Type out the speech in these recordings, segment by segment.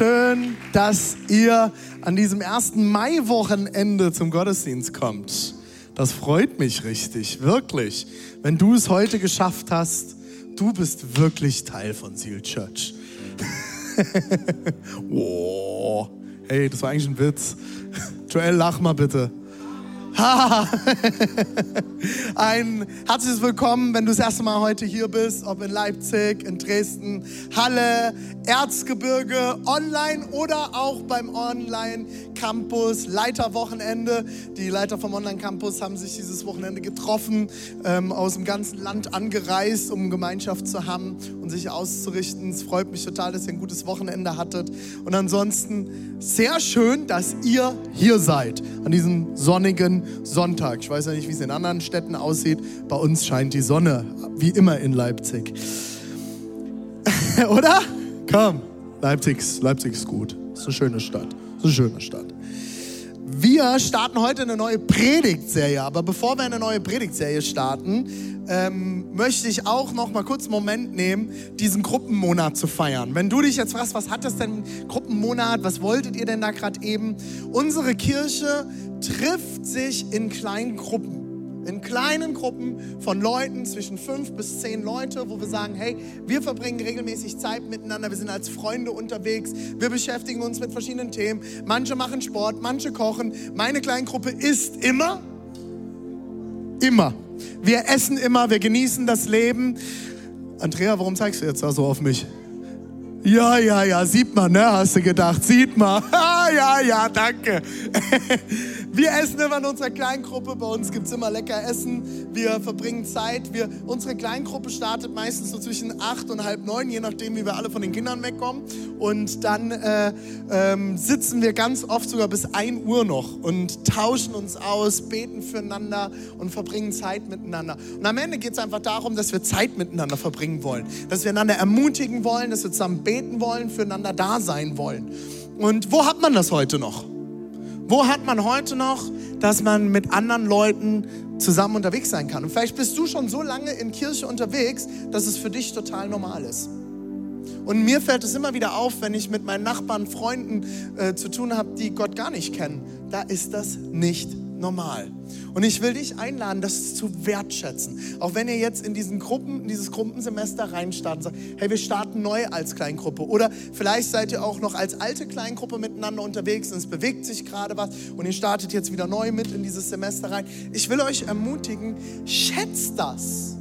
Schön, dass ihr an diesem ersten Mai-Wochenende zum Gottesdienst kommt. Das freut mich richtig, wirklich. Wenn du es heute geschafft hast, du bist wirklich Teil von Seal Church. oh. Hey, das war eigentlich ein Witz. Joel, lach mal bitte. Ein herzliches Willkommen, wenn du das erste Mal heute hier bist, ob in Leipzig, in Dresden, Halle, Erzgebirge, online oder auch beim Online-Campus, Leiterwochenende. Die Leiter vom Online-Campus haben sich dieses Wochenende getroffen, ähm, aus dem ganzen Land angereist, um Gemeinschaft zu haben und sich auszurichten. Es freut mich total, dass ihr ein gutes Wochenende hattet. Und ansonsten sehr schön, dass ihr hier seid an diesem sonnigen Sonntag. Ich weiß ja nicht, wie es in anderen Städten aussieht. Bei uns scheint die Sonne, wie immer in Leipzig. Oder? Komm, Leipzig, Leipzig ist gut. Ist eine schöne Stadt. Ist eine schöne Stadt. Wir starten heute eine neue Predigtserie, aber bevor wir eine neue Predigtserie starten, ähm, möchte ich auch noch mal kurz einen Moment nehmen, diesen Gruppenmonat zu feiern. Wenn du dich jetzt fragst, was hat das denn Gruppenmonat, was wolltet ihr denn da gerade eben? Unsere Kirche trifft sich in kleinen Gruppen in kleinen Gruppen von Leuten, zwischen fünf bis zehn Leute, wo wir sagen, hey, wir verbringen regelmäßig Zeit miteinander, wir sind als Freunde unterwegs, wir beschäftigen uns mit verschiedenen Themen. Manche machen Sport, manche kochen. Meine Kleingruppe ist immer, immer. Wir essen immer, wir genießen das Leben. Andrea, warum zeigst du jetzt da so auf mich? Ja, ja, ja, sieht man, ne? Hast du gedacht, sieht man. ja, ja, danke. Wir essen immer in unserer Kleingruppe. Bei uns gibt es immer lecker Essen. Wir verbringen Zeit. Wir, unsere Kleingruppe startet meistens so zwischen acht und halb neun, je nachdem, wie wir alle von den Kindern wegkommen. Und dann äh, ähm, sitzen wir ganz oft sogar bis ein Uhr noch und tauschen uns aus, beten füreinander und verbringen Zeit miteinander. Und am Ende geht es einfach darum, dass wir Zeit miteinander verbringen wollen. Dass wir einander ermutigen wollen, dass wir zusammen beten wollen, füreinander da sein wollen. Und wo hat man das heute noch? Wo hat man heute noch, dass man mit anderen Leuten zusammen unterwegs sein kann? Und vielleicht bist du schon so lange in Kirche unterwegs, dass es für dich total normal ist. Und mir fällt es immer wieder auf, wenn ich mit meinen Nachbarn, Freunden äh, zu tun habe, die Gott gar nicht kennen. Da ist das nicht normal. Und ich will dich einladen, das zu wertschätzen. Auch wenn ihr jetzt in diesen Gruppen, in dieses Gruppensemester reinstarten sagt, hey, wir starten neu als Kleingruppe. Oder vielleicht seid ihr auch noch als alte Kleingruppe miteinander unterwegs und es bewegt sich gerade was und ihr startet jetzt wieder neu mit in dieses Semester rein. Ich will euch ermutigen, schätzt das.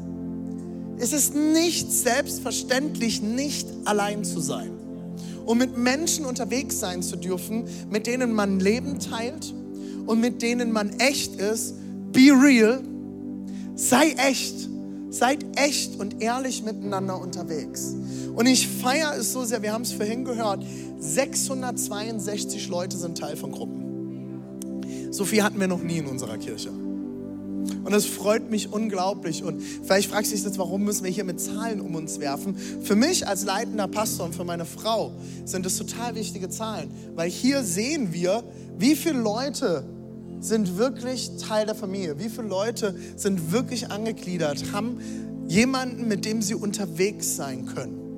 Es ist nicht selbstverständlich, nicht allein zu sein. Und mit Menschen unterwegs sein zu dürfen, mit denen man Leben teilt und mit denen man echt ist, be real, sei echt, seid echt und ehrlich miteinander unterwegs. Und ich feiere es so sehr, wir haben es vorhin gehört, 662 Leute sind Teil von Gruppen. So viel hatten wir noch nie in unserer Kirche. Und das freut mich unglaublich. Und vielleicht fragst du dich jetzt, warum müssen wir hier mit Zahlen um uns werfen? Für mich als leitender Pastor und für meine Frau sind das total wichtige Zahlen, weil hier sehen wir, wie viele Leute sind wirklich Teil der Familie? Wie viele Leute sind wirklich angegliedert, haben jemanden, mit dem sie unterwegs sein können?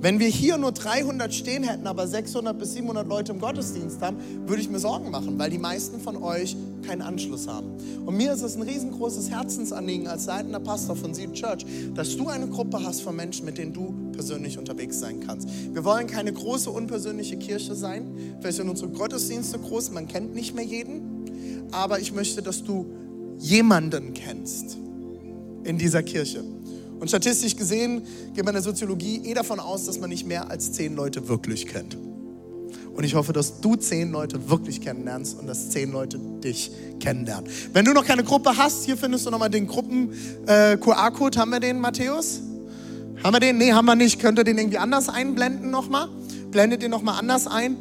Wenn wir hier nur 300 stehen hätten, aber 600 bis 700 Leute im Gottesdienst haben, würde ich mir Sorgen machen, weil die meisten von euch keinen Anschluss haben. Und mir ist es ein riesengroßes Herzensanliegen als leitender Pastor von Seed Church, dass du eine Gruppe hast von Menschen, mit denen du persönlich unterwegs sein kannst. Wir wollen keine große, unpersönliche Kirche sein. Vielleicht sind unsere Gottesdienste groß, man kennt nicht mehr jeden aber ich möchte, dass du jemanden kennst in dieser Kirche. Und statistisch gesehen geht man in der Soziologie eh davon aus, dass man nicht mehr als zehn Leute wirklich kennt. Und ich hoffe, dass du zehn Leute wirklich kennenlernst und dass zehn Leute dich kennenlernen. Wenn du noch keine Gruppe hast, hier findest du nochmal den Gruppen-QR-Code. Äh, haben wir den, Matthäus? Haben wir den? Nee, haben wir nicht. Könnt ihr den irgendwie anders einblenden nochmal? Blendet den nochmal anders ein.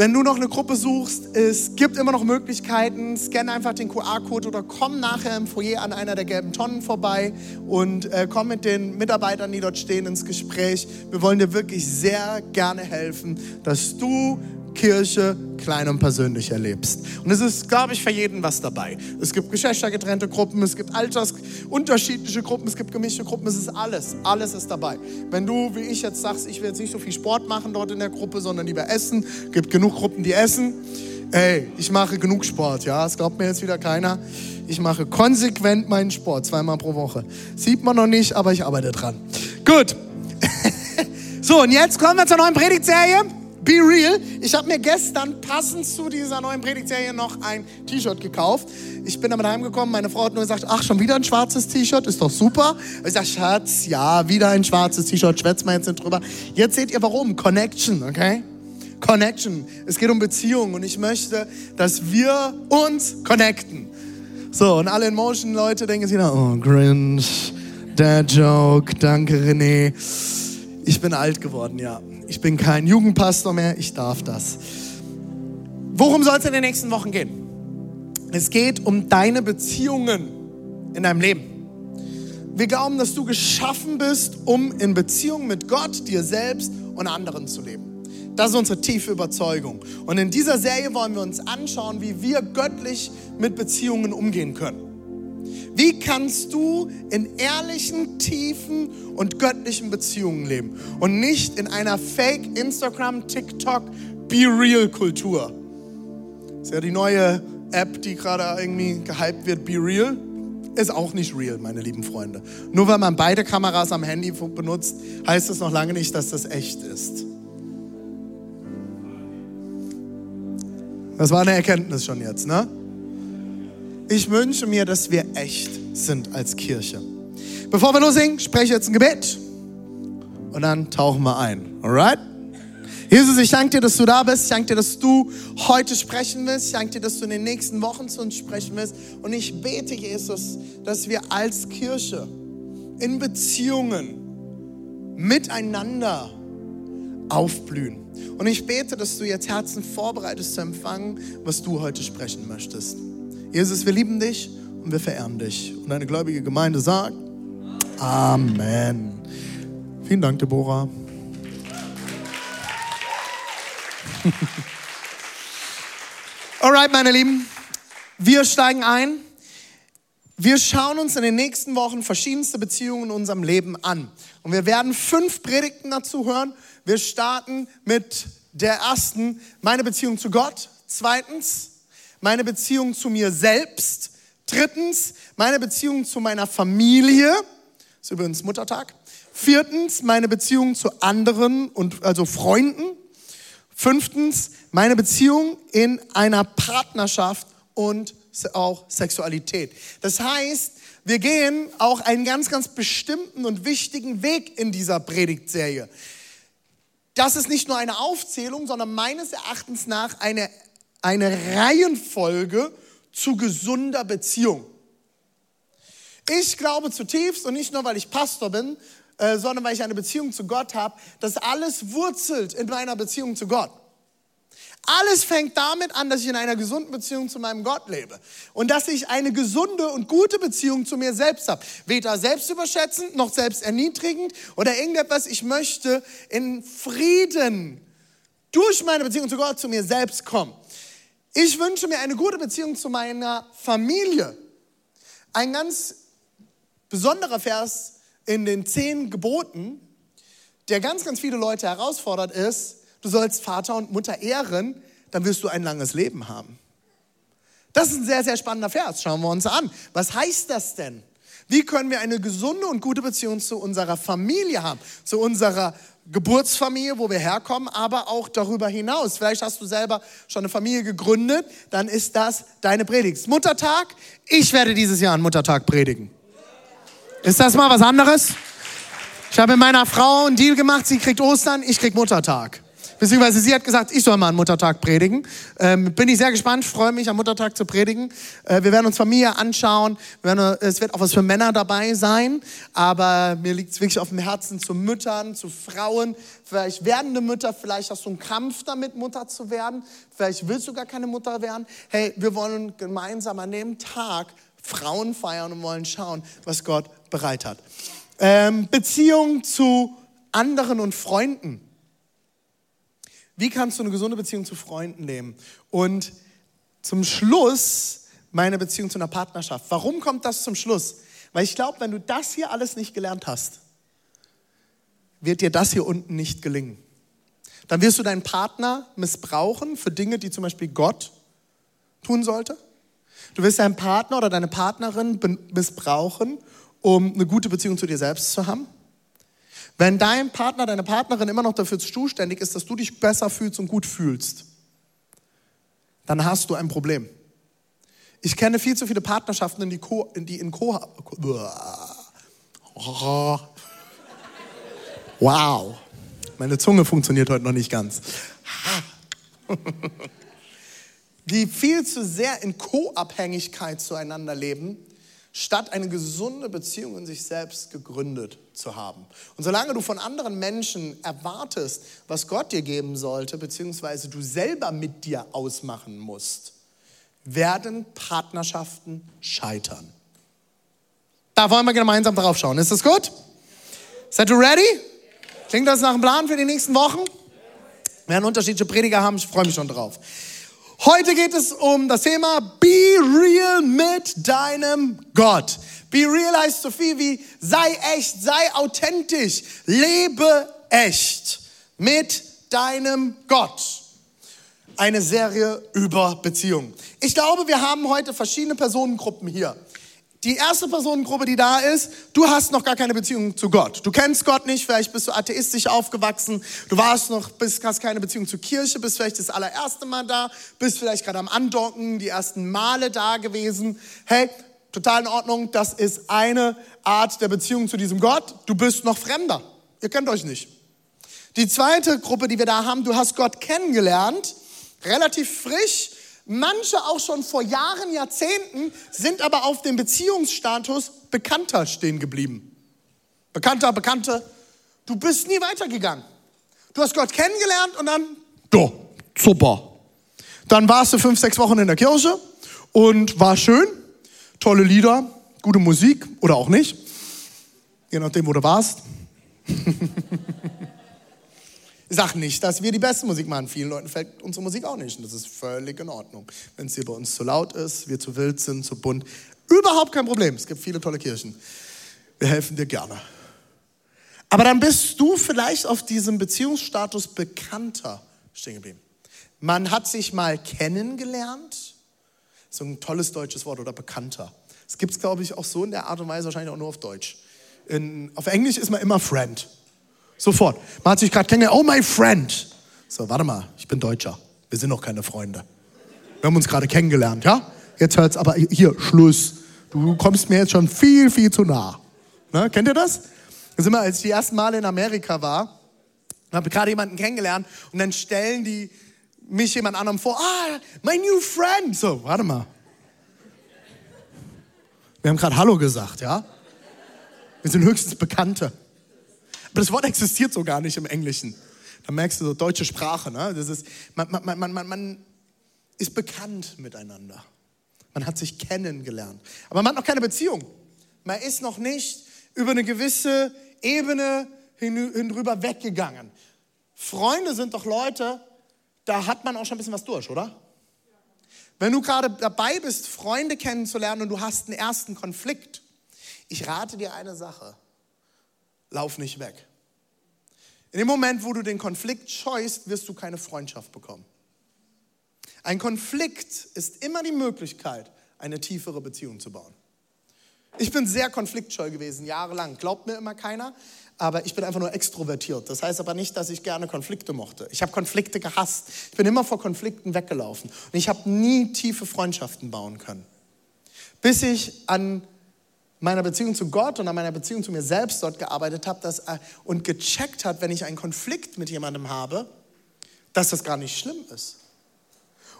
Wenn du noch eine Gruppe suchst, es gibt immer noch Möglichkeiten. Scanne einfach den QR-Code oder komm nachher im Foyer an einer der gelben Tonnen vorbei und äh, komm mit den Mitarbeitern, die dort stehen, ins Gespräch. Wir wollen dir wirklich sehr gerne helfen, dass du Kirche klein und persönlich erlebst. Und es ist, glaube ich, für jeden was dabei. Es gibt geschlechtergetrennte Gruppen, es gibt altersunterschiedliche Gruppen, es gibt gemischte Gruppen, es ist alles. Alles ist dabei. Wenn du, wie ich jetzt sagst, ich will jetzt nicht so viel Sport machen dort in der Gruppe, sondern lieber essen, gibt genug Gruppen, die essen. Ey, ich mache genug Sport, ja, das glaubt mir jetzt wieder keiner. Ich mache konsequent meinen Sport, zweimal pro Woche. Sieht man noch nicht, aber ich arbeite dran. Gut. so, und jetzt kommen wir zur neuen Predigtserie. Be real. Ich habe mir gestern passend zu dieser neuen Predigtserie noch ein T-Shirt gekauft. Ich bin damit heimgekommen. Meine Frau hat nur gesagt, ach, schon wieder ein schwarzes T-Shirt, ist doch super. Ich sage, Schatz, ja, wieder ein schwarzes T-Shirt, schwätzt mal jetzt nicht drüber. Jetzt seht ihr warum. Connection, okay? Connection. Es geht um Beziehungen und ich möchte, dass wir uns connecten. So, und alle in Motion Leute denken sich wieder, oh, Grinch, der Joke, danke René. Ich bin alt geworden, ja. Ich bin kein Jugendpastor mehr, ich darf das. Worum soll es in den nächsten Wochen gehen? Es geht um deine Beziehungen in deinem Leben. Wir glauben, dass du geschaffen bist, um in Beziehung mit Gott, dir selbst und anderen zu leben. Das ist unsere tiefe Überzeugung. Und in dieser Serie wollen wir uns anschauen, wie wir göttlich mit Beziehungen umgehen können. Wie kannst du in ehrlichen, tiefen und göttlichen Beziehungen leben und nicht in einer Fake Instagram, TikTok, Be Real Kultur? Das ist ja die neue App, die gerade irgendwie gehypt wird, Be Real. Ist auch nicht real, meine lieben Freunde. Nur weil man beide Kameras am Handy benutzt, heißt das noch lange nicht, dass das echt ist. Das war eine Erkenntnis schon jetzt, ne? Ich wünsche mir, dass wir echt sind als Kirche. Bevor wir loslegen, spreche ich jetzt ein Gebet und dann tauchen wir ein. Alright? Jesus, ich danke dir, dass du da bist. Ich danke dir, dass du heute sprechen willst. Ich danke dir, dass du in den nächsten Wochen zu uns sprechen willst. Und ich bete, Jesus, dass wir als Kirche in Beziehungen miteinander aufblühen. Und ich bete, dass du jetzt Herzen vorbereitest zu empfangen, was du heute sprechen möchtest. Jesus, wir lieben dich und wir verehren dich. Und eine gläubige Gemeinde sagt Amen. Vielen Dank, Deborah. Alright, meine Lieben, wir steigen ein. Wir schauen uns in den nächsten Wochen verschiedenste Beziehungen in unserem Leben an. Und wir werden fünf Predigten dazu hören. Wir starten mit der ersten, meine Beziehung zu Gott. Zweitens, meine Beziehung zu mir selbst. Drittens, meine Beziehung zu meiner Familie. Ist übrigens Muttertag. Viertens, meine Beziehung zu anderen und also Freunden. Fünftens, meine Beziehung in einer Partnerschaft und auch Sexualität. Das heißt, wir gehen auch einen ganz, ganz bestimmten und wichtigen Weg in dieser Predigtserie. Das ist nicht nur eine Aufzählung, sondern meines Erachtens nach eine eine Reihenfolge zu gesunder Beziehung. Ich glaube zutiefst, und nicht nur, weil ich Pastor bin, äh, sondern weil ich eine Beziehung zu Gott habe, dass alles wurzelt in meiner Beziehung zu Gott. Alles fängt damit an, dass ich in einer gesunden Beziehung zu meinem Gott lebe und dass ich eine gesunde und gute Beziehung zu mir selbst habe. Weder selbstüberschätzend noch selbsterniedrigend oder irgendetwas. Ich möchte in Frieden durch meine Beziehung zu Gott zu mir selbst kommen. Ich wünsche mir eine gute Beziehung zu meiner Familie. Ein ganz besonderer Vers in den zehn Geboten, der ganz, ganz viele Leute herausfordert, ist, du sollst Vater und Mutter ehren, dann wirst du ein langes Leben haben. Das ist ein sehr, sehr spannender Vers. Schauen wir uns an. Was heißt das denn? Wie können wir eine gesunde und gute Beziehung zu unserer Familie haben, zu unserer Geburtsfamilie, wo wir herkommen, aber auch darüber hinaus. Vielleicht hast du selber schon eine Familie gegründet, dann ist das deine Predigt. Muttertag, ich werde dieses Jahr einen Muttertag predigen. Ist das mal was anderes? Ich habe mit meiner Frau einen Deal gemacht, sie kriegt Ostern, ich krieg Muttertag. Beziehungsweise sie hat gesagt, ich soll mal am Muttertag predigen. Ähm, bin ich sehr gespannt, freue mich am Muttertag zu predigen. Äh, wir werden uns Familie anschauen. Wir werden, es wird auch was für Männer dabei sein. Aber mir liegt es wirklich auf dem Herzen zu Müttern, zu Frauen, vielleicht werdende Mütter. Vielleicht hast du einen Kampf damit, Mutter zu werden. Vielleicht willst du gar keine Mutter werden. Hey, wir wollen gemeinsam an dem Tag Frauen feiern und wollen schauen, was Gott bereit hat. Ähm, Beziehung zu anderen und Freunden. Wie kannst du eine gesunde Beziehung zu Freunden leben? Und zum Schluss meine Beziehung zu einer Partnerschaft. Warum kommt das zum Schluss? Weil ich glaube, wenn du das hier alles nicht gelernt hast, wird dir das hier unten nicht gelingen. Dann wirst du deinen Partner missbrauchen für Dinge, die zum Beispiel Gott tun sollte. Du wirst deinen Partner oder deine Partnerin missbrauchen, um eine gute Beziehung zu dir selbst zu haben. Wenn dein Partner, deine Partnerin immer noch dafür zuständig ist, dass du dich besser fühlst und gut fühlst, dann hast du ein Problem. Ich kenne viel zu viele Partnerschaften, die, Co, die in Co. Wow, meine Zunge funktioniert heute noch nicht ganz. Die viel zu sehr in Co-Abhängigkeit zueinander leben statt eine gesunde Beziehung in sich selbst gegründet zu haben. Und solange du von anderen Menschen erwartest, was Gott dir geben sollte, beziehungsweise du selber mit dir ausmachen musst, werden Partnerschaften scheitern. Da wollen wir gemeinsam drauf schauen. Ist das gut? Seid ihr ready? Klingt das nach einem Plan für die nächsten Wochen? Wir werden unterschiedliche Prediger haben, ich freue mich schon drauf. Heute geht es um das Thema Be real mit deinem Gott. Be real heißt so viel wie sei echt, sei authentisch, lebe echt mit deinem Gott. Eine Serie über Beziehungen. Ich glaube, wir haben heute verschiedene Personengruppen hier. Die erste Personengruppe, die da ist, du hast noch gar keine Beziehung zu Gott. Du kennst Gott nicht, vielleicht bist du atheistisch aufgewachsen, du warst noch, bist, hast keine Beziehung zur Kirche, bist vielleicht das allererste Mal da, bist vielleicht gerade am Andocken, die ersten Male da gewesen. Hey, total in Ordnung, das ist eine Art der Beziehung zu diesem Gott. Du bist noch Fremder. Ihr kennt euch nicht. Die zweite Gruppe, die wir da haben, du hast Gott kennengelernt, relativ frisch, Manche auch schon vor Jahren, Jahrzehnten, sind aber auf dem Beziehungsstatus Bekannter stehen geblieben. Bekannter, Bekannte. Du bist nie weitergegangen. Du hast Gott kennengelernt und dann, ja, super. Dann warst du fünf, sechs Wochen in der Kirche und war schön. Tolle Lieder, gute Musik oder auch nicht. Je nachdem, wo du warst. sag nicht, dass wir die beste Musik machen. Vielen Leuten fällt unsere Musik auch nicht. Und das ist völlig in Ordnung. Wenn es hier bei uns zu laut ist, wir zu wild sind, zu bunt, überhaupt kein Problem. Es gibt viele tolle Kirchen. Wir helfen dir gerne. Aber dann bist du vielleicht auf diesem Beziehungsstatus bekannter stehen geblieben. Man hat sich mal kennengelernt. So ein tolles deutsches Wort oder bekannter. Das gibt es, glaube ich, auch so in der Art und Weise, wahrscheinlich auch nur auf Deutsch. In, auf Englisch ist man immer Friend. Sofort. Man hat sich gerade kennengelernt. Oh, my friend. So, warte mal, ich bin Deutscher. Wir sind noch keine Freunde. Wir haben uns gerade kennengelernt, ja? Jetzt hört's aber hier, Schluss. Du kommst mir jetzt schon viel, viel zu nah. Ne? Kennt ihr das? Das immer, als ich die ersten Male in Amerika war, habe gerade jemanden kennengelernt und dann stellen die mich jemand anderem vor. Ah, my new friend. So, warte mal. Wir haben gerade Hallo gesagt, ja? Wir sind höchstens Bekannte. Aber das Wort existiert so gar nicht im Englischen. Da merkst du so deutsche Sprache. Ne? Das ist, man, man, man, man, man ist bekannt miteinander. Man hat sich kennengelernt. Aber man hat noch keine Beziehung. Man ist noch nicht über eine gewisse Ebene hin, hin weggegangen. Freunde sind doch Leute, da hat man auch schon ein bisschen was durch, oder? Wenn du gerade dabei bist, Freunde kennenzulernen und du hast einen ersten Konflikt, ich rate dir eine Sache lauf nicht weg. In dem Moment, wo du den Konflikt scheust, wirst du keine Freundschaft bekommen. Ein Konflikt ist immer die Möglichkeit, eine tiefere Beziehung zu bauen. Ich bin sehr konfliktscheu gewesen, jahrelang. Glaubt mir immer keiner, aber ich bin einfach nur extrovertiert. Das heißt aber nicht, dass ich gerne Konflikte mochte. Ich habe Konflikte gehasst. Ich bin immer vor Konflikten weggelaufen. Und ich habe nie tiefe Freundschaften bauen können. Bis ich an meiner Beziehung zu Gott und an meiner Beziehung zu mir selbst dort gearbeitet habe dass, und gecheckt hat, wenn ich einen Konflikt mit jemandem habe, dass das gar nicht schlimm ist.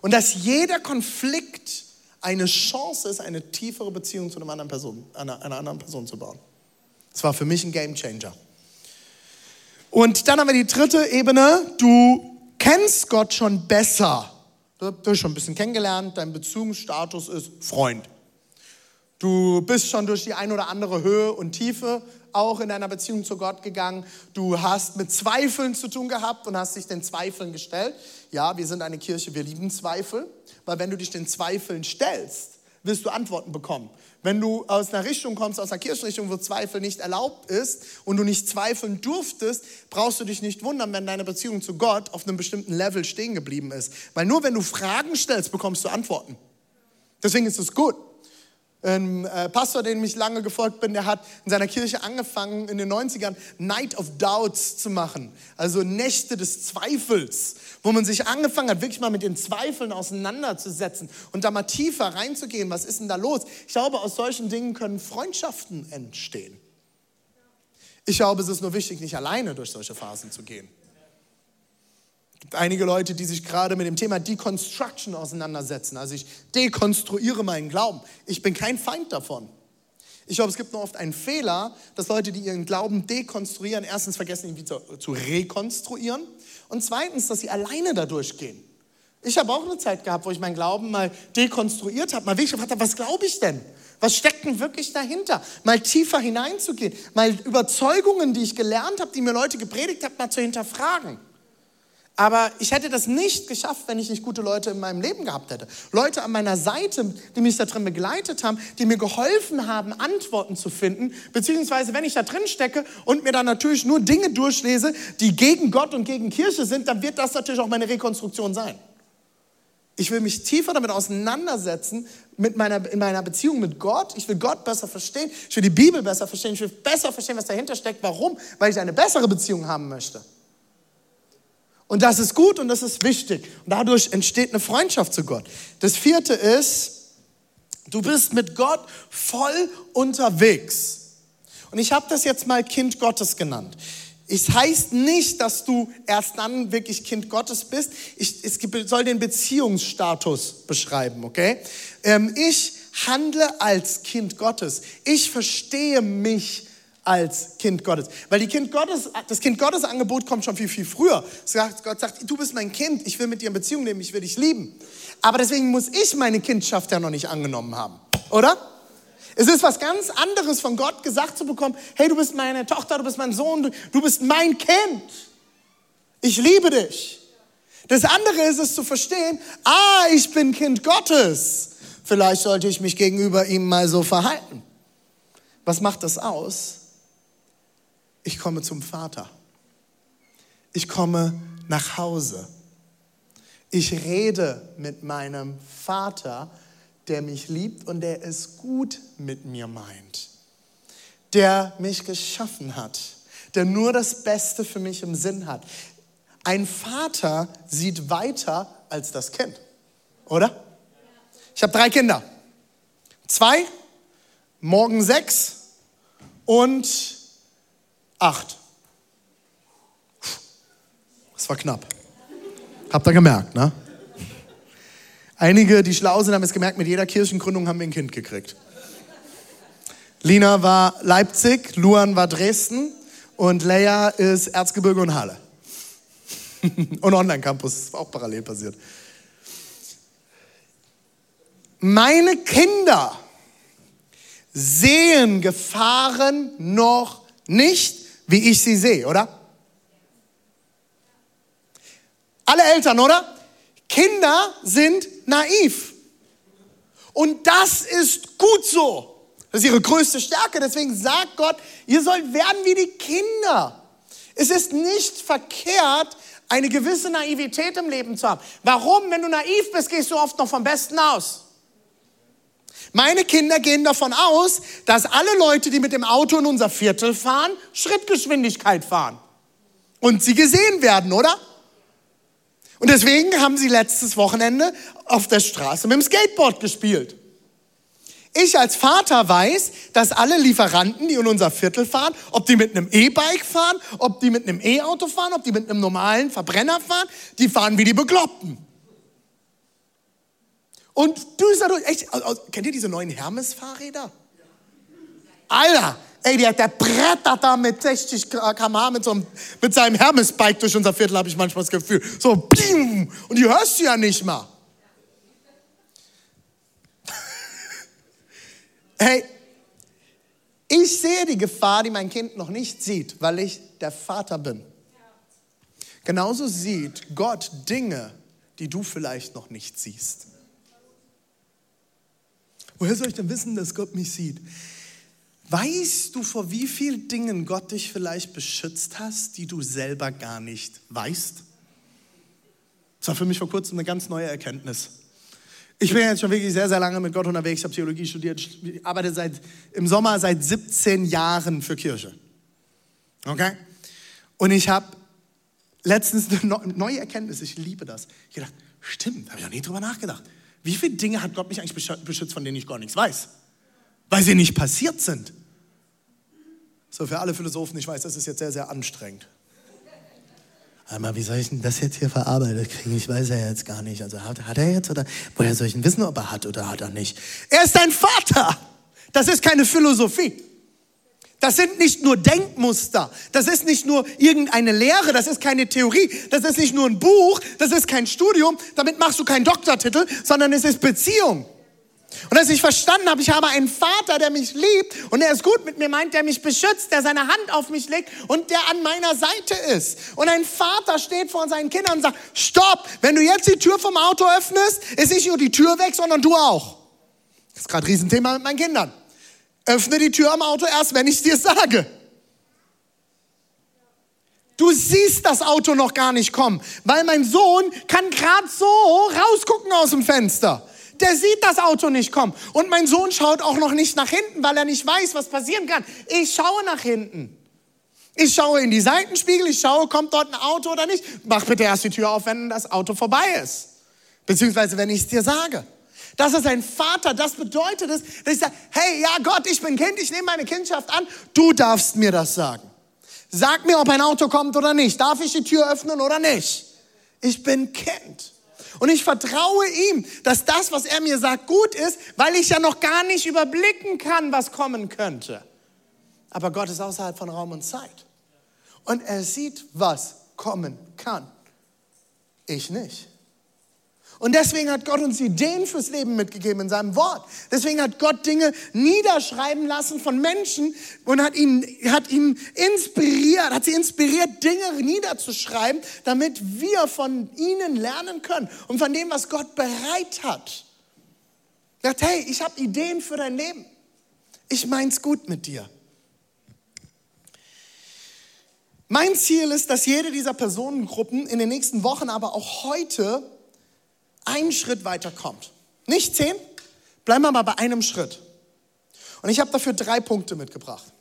Und dass jeder Konflikt eine Chance ist, eine tiefere Beziehung zu einer anderen Person, einer, einer anderen Person zu bauen. Das war für mich ein Game Changer. Und dann haben wir die dritte Ebene. Du kennst Gott schon besser. Du hast schon ein bisschen kennengelernt. Dein Beziehungsstatus ist Freund. Du bist schon durch die ein oder andere Höhe und Tiefe auch in deiner Beziehung zu Gott gegangen. Du hast mit Zweifeln zu tun gehabt und hast dich den Zweifeln gestellt. Ja, wir sind eine Kirche, wir lieben Zweifel, weil wenn du dich den Zweifeln stellst, wirst du Antworten bekommen. Wenn du aus einer Richtung kommst, aus einer Kirchenrichtung, wo Zweifel nicht erlaubt ist und du nicht zweifeln durftest, brauchst du dich nicht wundern, wenn deine Beziehung zu Gott auf einem bestimmten Level stehen geblieben ist. Weil nur wenn du Fragen stellst, bekommst du Antworten. Deswegen ist es gut. Ein äh, Pastor, den ich lange gefolgt bin, der hat in seiner Kirche angefangen, in den 90ern Night of Doubts zu machen. Also Nächte des Zweifels, wo man sich angefangen hat, wirklich mal mit den Zweifeln auseinanderzusetzen und da mal tiefer reinzugehen. Was ist denn da los? Ich glaube, aus solchen Dingen können Freundschaften entstehen. Ich glaube, es ist nur wichtig, nicht alleine durch solche Phasen zu gehen. Gibt einige Leute, die sich gerade mit dem Thema Deconstruction auseinandersetzen. Also ich dekonstruiere meinen Glauben. Ich bin kein Feind davon. Ich glaube, es gibt nur oft einen Fehler, dass Leute, die ihren Glauben dekonstruieren, erstens vergessen, ihn wieder zu rekonstruieren und zweitens, dass sie alleine da durchgehen. Ich habe auch eine Zeit gehabt, wo ich meinen Glauben mal dekonstruiert habe, mal wirklich gefragt habe, was glaube ich denn? Was steckt denn wirklich dahinter? Mal tiefer hineinzugehen, mal Überzeugungen, die ich gelernt habe, die mir Leute gepredigt haben, mal zu hinterfragen. Aber ich hätte das nicht geschafft, wenn ich nicht gute Leute in meinem Leben gehabt hätte. Leute an meiner Seite, die mich da drin begleitet haben, die mir geholfen haben, Antworten zu finden. Beziehungsweise, wenn ich da drin stecke und mir dann natürlich nur Dinge durchlese, die gegen Gott und gegen Kirche sind, dann wird das natürlich auch meine Rekonstruktion sein. Ich will mich tiefer damit auseinandersetzen, mit meiner, in meiner Beziehung mit Gott. Ich will Gott besser verstehen. Ich will die Bibel besser verstehen. Ich will besser verstehen, was dahinter steckt. Warum? Weil ich eine bessere Beziehung haben möchte. Und das ist gut und das ist wichtig. Und dadurch entsteht eine Freundschaft zu Gott. Das vierte ist, du bist mit Gott voll unterwegs. Und ich habe das jetzt mal Kind Gottes genannt. Es heißt nicht, dass du erst dann wirklich Kind Gottes bist. Ich, es soll den Beziehungsstatus beschreiben, okay? Ähm, ich handle als Kind Gottes. Ich verstehe mich als Kind Gottes. Weil die kind Gottes, das Kind Gottes Angebot kommt schon viel, viel früher. Gott sagt, du bist mein Kind, ich will mit dir in Beziehung leben, ich will dich lieben. Aber deswegen muss ich meine Kindschaft ja noch nicht angenommen haben, oder? Es ist was ganz anderes von Gott gesagt zu bekommen, hey, du bist meine Tochter, du bist mein Sohn, du bist mein Kind. Ich liebe dich. Das andere ist es zu verstehen, ah, ich bin Kind Gottes. Vielleicht sollte ich mich gegenüber ihm mal so verhalten. Was macht das aus? Ich komme zum Vater. Ich komme nach Hause. Ich rede mit meinem Vater, der mich liebt und der es gut mit mir meint. Der mich geschaffen hat, der nur das Beste für mich im Sinn hat. Ein Vater sieht weiter als das Kind, oder? Ich habe drei Kinder. Zwei, morgen sechs und Acht. Das war knapp. Habt ihr gemerkt, ne? Einige, die schlau sind, haben es gemerkt, mit jeder Kirchengründung haben wir ein Kind gekriegt. Lina war Leipzig, Luan war Dresden und Leia ist Erzgebirge und Halle. und Online-Campus, auch parallel passiert. Meine Kinder sehen Gefahren noch nicht, wie ich sie sehe, oder? Alle Eltern, oder? Kinder sind naiv. Und das ist gut so. Das ist ihre größte Stärke. Deswegen sagt Gott, ihr sollt werden wie die Kinder. Es ist nicht verkehrt, eine gewisse Naivität im Leben zu haben. Warum? Wenn du naiv bist, gehst du oft noch vom Besten aus. Meine Kinder gehen davon aus, dass alle Leute, die mit dem Auto in unser Viertel fahren, Schrittgeschwindigkeit fahren. Und sie gesehen werden, oder? Und deswegen haben sie letztes Wochenende auf der Straße mit dem Skateboard gespielt. Ich als Vater weiß, dass alle Lieferanten, die in unser Viertel fahren, ob die mit einem E-Bike fahren, ob die mit einem E-Auto fahren, ob die mit einem normalen Verbrenner fahren, die fahren wie die Bekloppten. Und düster durch. Echt, kennt ihr diese neuen Hermes-Fahrräder? Alter, ey, der, der brettert da mit 60 km/h mit, so mit seinem Hermes-Bike durch unser Viertel, habe ich manchmal das Gefühl. So, pium, und die hörst du ja nicht mal. Hey, ich sehe die Gefahr, die mein Kind noch nicht sieht, weil ich der Vater bin. Genauso sieht Gott Dinge, die du vielleicht noch nicht siehst. Woher soll ich denn wissen, dass Gott mich sieht? Weißt du, vor wie vielen Dingen Gott dich vielleicht beschützt hast, die du selber gar nicht weißt? Das war für mich vor kurzem eine ganz neue Erkenntnis. Ich bin jetzt schon wirklich sehr, sehr lange mit Gott unterwegs. Ich habe Theologie studiert, arbeite seit, im Sommer seit 17 Jahren für Kirche. Okay? Und ich habe letztens eine neue Erkenntnis. Ich liebe das. Ich gedacht, stimmt, habe ich noch nie drüber nachgedacht. Wie viele Dinge hat Gott mich eigentlich beschützt, von denen ich gar nichts weiß? Weil sie nicht passiert sind. So, für alle Philosophen, ich weiß, das ist jetzt sehr, sehr anstrengend. Aber wie soll ich denn das jetzt hier verarbeitet kriegen? Ich weiß ja jetzt gar nicht. Also hat, hat er jetzt oder woher soll ich denn wissen, ob er hat oder hat er nicht? Er ist dein Vater. Das ist keine Philosophie. Das sind nicht nur Denkmuster. Das ist nicht nur irgendeine Lehre. Das ist keine Theorie. Das ist nicht nur ein Buch. Das ist kein Studium. Damit machst du keinen Doktortitel, sondern es ist Beziehung. Und als ich verstanden habe, ich habe einen Vater, der mich liebt und er ist gut mit mir meint, der mich beschützt, der seine Hand auf mich legt und der an meiner Seite ist. Und ein Vater steht vor seinen Kindern und sagt, stopp, wenn du jetzt die Tür vom Auto öffnest, ist nicht nur die Tür weg, sondern du auch. Das ist gerade ein Riesenthema mit meinen Kindern. Öffne die Tür am Auto erst, wenn ich es dir sage. Du siehst das Auto noch gar nicht kommen, weil mein Sohn kann gerade so rausgucken aus dem Fenster der sieht das Auto nicht kommen. Und mein Sohn schaut auch noch nicht nach hinten, weil er nicht weiß, was passieren kann. Ich schaue nach hinten. Ich schaue in die Seitenspiegel, ich schaue, kommt dort ein Auto oder nicht. Mach bitte erst die Tür auf, wenn das Auto vorbei ist. Beziehungsweise, wenn ich es dir sage. Das ist ein Vater, das bedeutet es, dass ich sage, hey, ja Gott, ich bin Kind, ich nehme meine Kindschaft an, du darfst mir das sagen. Sag mir, ob ein Auto kommt oder nicht. Darf ich die Tür öffnen oder nicht? Ich bin Kind. Und ich vertraue ihm, dass das, was er mir sagt, gut ist, weil ich ja noch gar nicht überblicken kann, was kommen könnte. Aber Gott ist außerhalb von Raum und Zeit. Und er sieht, was kommen kann. Ich nicht. Und deswegen hat Gott uns Ideen fürs Leben mitgegeben in seinem Wort. Deswegen hat Gott Dinge niederschreiben lassen von Menschen und hat ihn, hat ihn inspiriert, hat sie inspiriert, Dinge niederzuschreiben, damit wir von ihnen lernen können und von dem, was Gott bereit hat. Er sagt, hey, ich habe Ideen für dein Leben. Ich mein's gut mit dir. Mein Ziel ist, dass jede dieser Personengruppen in den nächsten Wochen, aber auch heute einen Schritt weiter kommt. Nicht zehn, bleiben wir mal bei einem Schritt. Und ich habe dafür drei Punkte mitgebracht.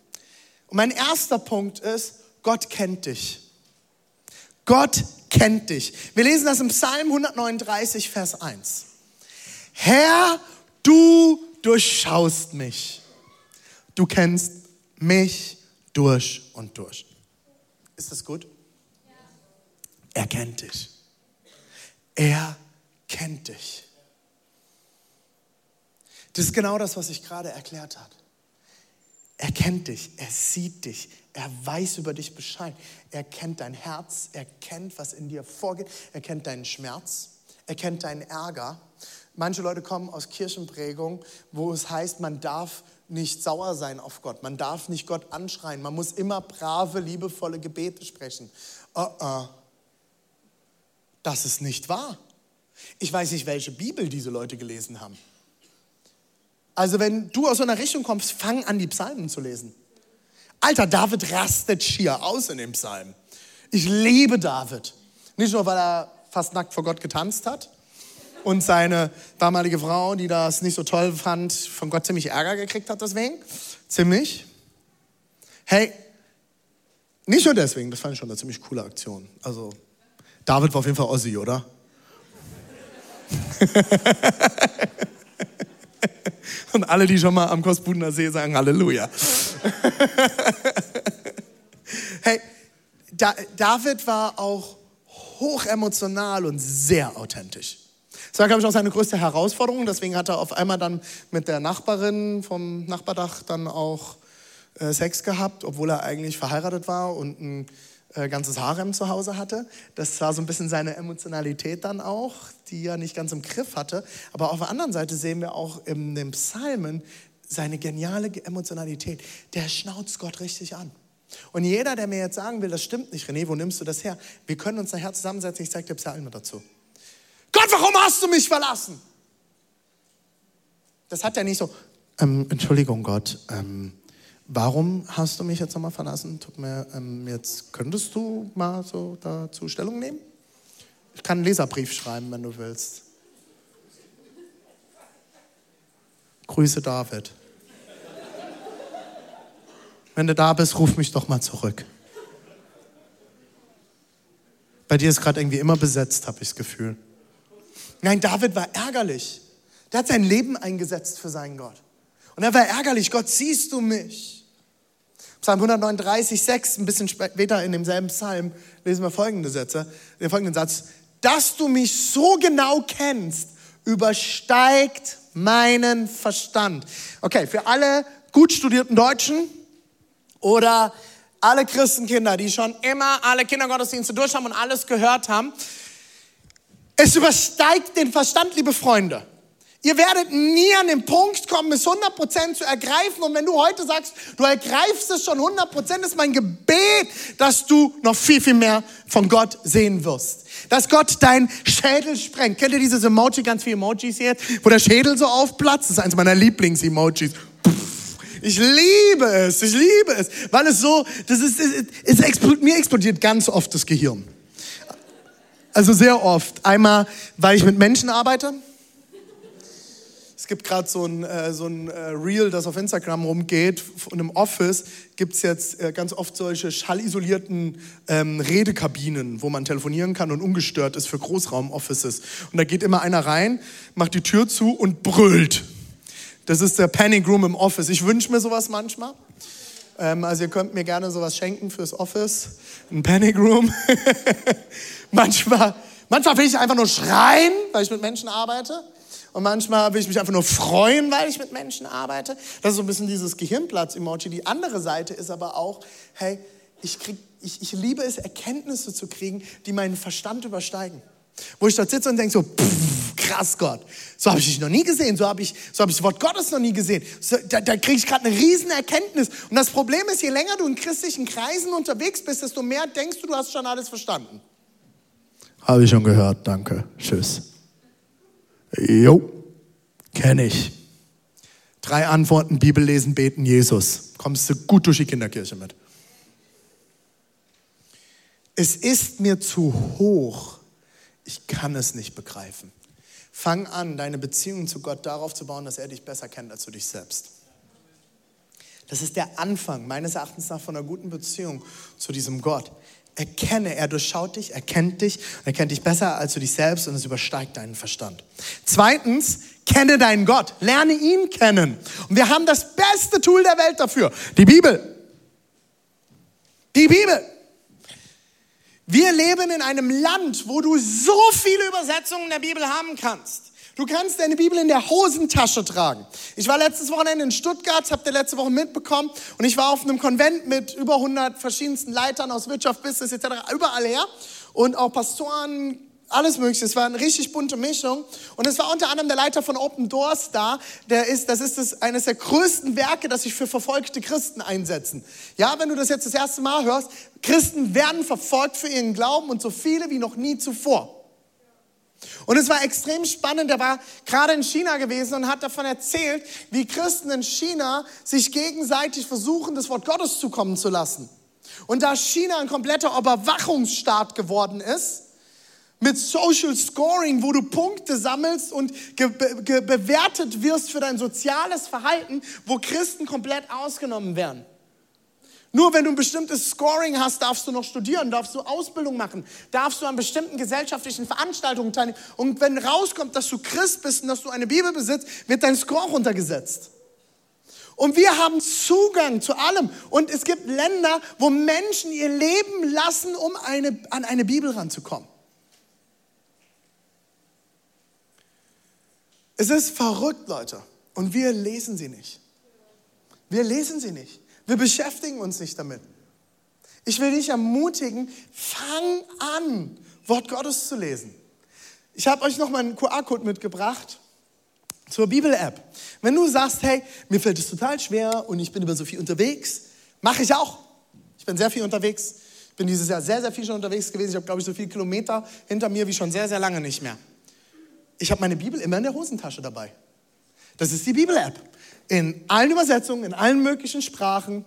Und mein erster Punkt ist, Gott kennt dich. Gott kennt dich. Wir lesen das im Psalm 139, Vers 1. Herr, du durchschaust mich. Du kennst mich durch und durch. Ist das gut? Er kennt dich. Er kennt dich. Das ist genau das, was ich gerade erklärt habe. Er kennt dich, er sieht dich, er weiß über dich Bescheid. Er kennt dein Herz, er kennt, was in dir vorgeht, er kennt deinen Schmerz, er kennt deinen Ärger. Manche Leute kommen aus Kirchenprägung, wo es heißt, man darf nicht sauer sein auf Gott, man darf nicht Gott anschreien, man muss immer brave, liebevolle Gebete sprechen. Uh -uh. Das ist nicht wahr. Ich weiß nicht, welche Bibel diese Leute gelesen haben. Also wenn du aus so einer Richtung kommst, fang an, die Psalmen zu lesen. Alter, David rastet schier aus in dem Psalm. Ich liebe David. Nicht nur, weil er fast nackt vor Gott getanzt hat und seine damalige Frau, die das nicht so toll fand, von Gott ziemlich Ärger gekriegt hat deswegen. Ziemlich. Hey, nicht nur deswegen, das fand ich schon eine ziemlich coole Aktion. Also, David war auf jeden Fall Ossi, oder? Und alle, die schon mal am Kostbudener See sagen Halleluja. hey, da, David war auch hochemotional und sehr authentisch. Das war, glaube ich, auch seine größte Herausforderung. Deswegen hat er auf einmal dann mit der Nachbarin vom Nachbardach dann auch äh, Sex gehabt, obwohl er eigentlich verheiratet war und ein äh, ganzes Harem zu Hause hatte. Das war so ein bisschen seine Emotionalität dann auch, die er nicht ganz im Griff hatte. Aber auf der anderen Seite sehen wir auch in den Psalmen seine geniale Emotionalität. Der schnauzt Gott richtig an. Und jeder, der mir jetzt sagen will, das stimmt nicht, René, wo nimmst du das her? Wir können uns nachher zusammensetzen, ich zeige dir Psalmen dazu. Gott, warum hast du mich verlassen? Das hat er nicht so, ähm, Entschuldigung Gott, ähm, warum hast du mich jetzt nochmal verlassen? Tut mir, ähm, jetzt könntest du mal so dazu Stellung nehmen? Ich kann einen Leserbrief schreiben, wenn du willst. Grüße David. Wenn du da bist, ruf mich doch mal zurück. Bei dir ist gerade irgendwie immer besetzt, habe ich das Gefühl. Nein, David war ärgerlich. Der hat sein Leben eingesetzt für seinen Gott. Und er war ärgerlich. Gott, siehst du mich? Psalm 139, 6, ein bisschen später in demselben Psalm, lesen wir folgende Sätze, den folgenden Satz. Dass du mich so genau kennst, übersteigt meinen Verstand. Okay, für alle gut studierten Deutschen oder alle Christenkinder, die schon immer alle Kindergottesdienste durch haben und alles gehört haben, es übersteigt den Verstand, liebe Freunde. Ihr werdet nie an den Punkt kommen, es 100% zu ergreifen. Und wenn du heute sagst, du ergreifst es schon 100%, ist mein Gebet, dass du noch viel, viel mehr von Gott sehen wirst. Dass Gott dein Schädel sprengt. Kennt ihr dieses Emoji, ganz viele Emojis jetzt, wo der Schädel so aufplatzt? Das ist eins meiner Lieblings-Emojis. Ich liebe es, ich liebe es, weil es so, das ist, es explodiert, mir explodiert ganz oft das Gehirn. Also sehr oft. Einmal, weil ich mit Menschen arbeite. Es gibt gerade so ein, äh, so ein äh, Reel, das auf Instagram rumgeht. Von einem Office gibt es jetzt äh, ganz oft solche schallisolierten ähm, Redekabinen, wo man telefonieren kann und ungestört ist für Großraum-Offices. Und da geht immer einer rein, macht die Tür zu und brüllt. Das ist der Panic Room im Office. Ich wünsche mir sowas manchmal. Ähm, also ihr könnt mir gerne sowas schenken fürs Office. Ein Panic Room. manchmal, manchmal will ich einfach nur schreien, weil ich mit Menschen arbeite. Und manchmal will ich mich einfach nur freuen, weil ich mit Menschen arbeite. Das ist so ein bisschen dieses Gehirnplatz-Emoji. Die andere Seite ist aber auch, hey, ich, krieg, ich, ich liebe es, Erkenntnisse zu kriegen, die meinen Verstand übersteigen. Wo ich dort sitze und denke so, pff, krass Gott, so habe ich dich noch nie gesehen, so habe ich, so hab ich das Wort Gottes noch nie gesehen. So, da da kriege ich gerade eine riesen Erkenntnis. Und das Problem ist, je länger du in christlichen Kreisen unterwegs bist, desto mehr denkst du, du hast schon alles verstanden. Habe ich schon gehört, danke, tschüss. Jo, kenne ich. Drei Antworten, Bibel lesen, beten, Jesus. Kommst du gut durch die Kinderkirche mit. Es ist mir zu hoch. Ich kann es nicht begreifen. Fang an, deine Beziehung zu Gott darauf zu bauen, dass er dich besser kennt als du dich selbst. Das ist der Anfang meines Erachtens nach von einer guten Beziehung zu diesem Gott. Erkenne, er durchschaut dich, er kennt dich, er kennt dich besser als du dich selbst und es übersteigt deinen Verstand. Zweitens, kenne deinen Gott, lerne ihn kennen. Und wir haben das beste Tool der Welt dafür, die Bibel. Die Bibel. Wir leben in einem Land, wo du so viele Übersetzungen der Bibel haben kannst. Du kannst deine Bibel in der Hosentasche tragen. Ich war letztes Wochenende in Stuttgart, habt ihr letzte Woche mitbekommen, und ich war auf einem Konvent mit über 100 verschiedensten Leitern aus Wirtschaft, Business etc. überall her und auch Pastoren, alles Mögliche. Es war eine richtig bunte Mischung. Und es war unter anderem der Leiter von Open Doors da. Der ist, das ist das, eines der größten Werke, das sich für verfolgte Christen einsetzen. Ja, wenn du das jetzt das erste Mal hörst, Christen werden verfolgt für ihren Glauben und so viele wie noch nie zuvor. Und es war extrem spannend. Er war gerade in China gewesen und hat davon erzählt, wie Christen in China sich gegenseitig versuchen, das Wort Gottes zukommen zu lassen. Und da China ein kompletter Überwachungsstaat geworden ist, mit Social Scoring, wo du Punkte sammelst und bewertet wirst für dein soziales Verhalten, wo Christen komplett ausgenommen werden. Nur wenn du ein bestimmtes Scoring hast, darfst du noch studieren, darfst du Ausbildung machen, darfst du an bestimmten gesellschaftlichen Veranstaltungen teilnehmen. Und wenn rauskommt, dass du Christ bist und dass du eine Bibel besitzt, wird dein Score runtergesetzt. Und wir haben Zugang zu allem. Und es gibt Länder, wo Menschen ihr Leben lassen, um eine, an eine Bibel ranzukommen. Es ist verrückt, Leute. Und wir lesen sie nicht. Wir lesen sie nicht. Wir beschäftigen uns nicht damit. Ich will dich ermutigen, fang an, Wort Gottes zu lesen. Ich habe euch noch mal einen QR-Code mitgebracht zur Bibel-App. Wenn du sagst, hey, mir fällt es total schwer und ich bin über so viel unterwegs, mache ich auch. Ich bin sehr viel unterwegs. Ich bin dieses Jahr sehr, sehr viel schon unterwegs gewesen. Ich habe, glaube ich, so viele Kilometer hinter mir wie schon sehr, sehr lange nicht mehr. Ich habe meine Bibel immer in der Hosentasche dabei. Das ist die Bibel-App. In allen Übersetzungen, in allen möglichen Sprachen.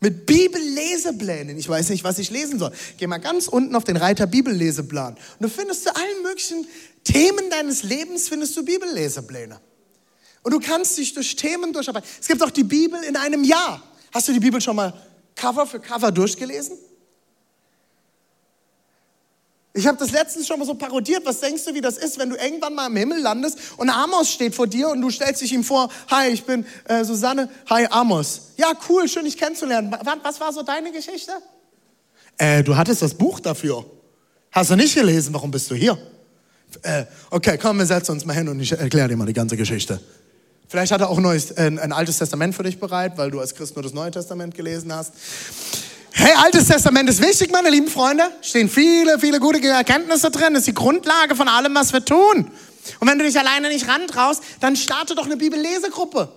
Mit Bibelleseplänen. Ich weiß nicht, was ich lesen soll. Geh mal ganz unten auf den Reiter Bibelleseplan. Und du findest zu allen möglichen Themen deines Lebens findest du Bibellesepläne. Und du kannst dich durch Themen durcharbeiten. Es gibt auch die Bibel in einem Jahr. Hast du die Bibel schon mal Cover für Cover durchgelesen? Ich habe das letztens schon mal so parodiert. Was denkst du, wie das ist, wenn du irgendwann mal im Himmel landest und Amos steht vor dir und du stellst dich ihm vor, hi, ich bin äh, Susanne, hi Amos. Ja, cool, schön dich kennenzulernen. Was war so deine Geschichte? Äh, du hattest das Buch dafür. Hast du nicht gelesen, warum bist du hier? Äh, okay, komm, wir setzen uns mal hin und ich erkläre dir mal die ganze Geschichte. Vielleicht hat er auch ein, neues, äh, ein altes Testament für dich bereit, weil du als Christ nur das Neue Testament gelesen hast. Hey, Altes Testament ist wichtig, meine lieben Freunde. Stehen viele, viele gute Erkenntnisse drin. Das ist die Grundlage von allem, was wir tun. Und wenn du dich alleine nicht rantraust, dann starte doch eine Bibellesegruppe.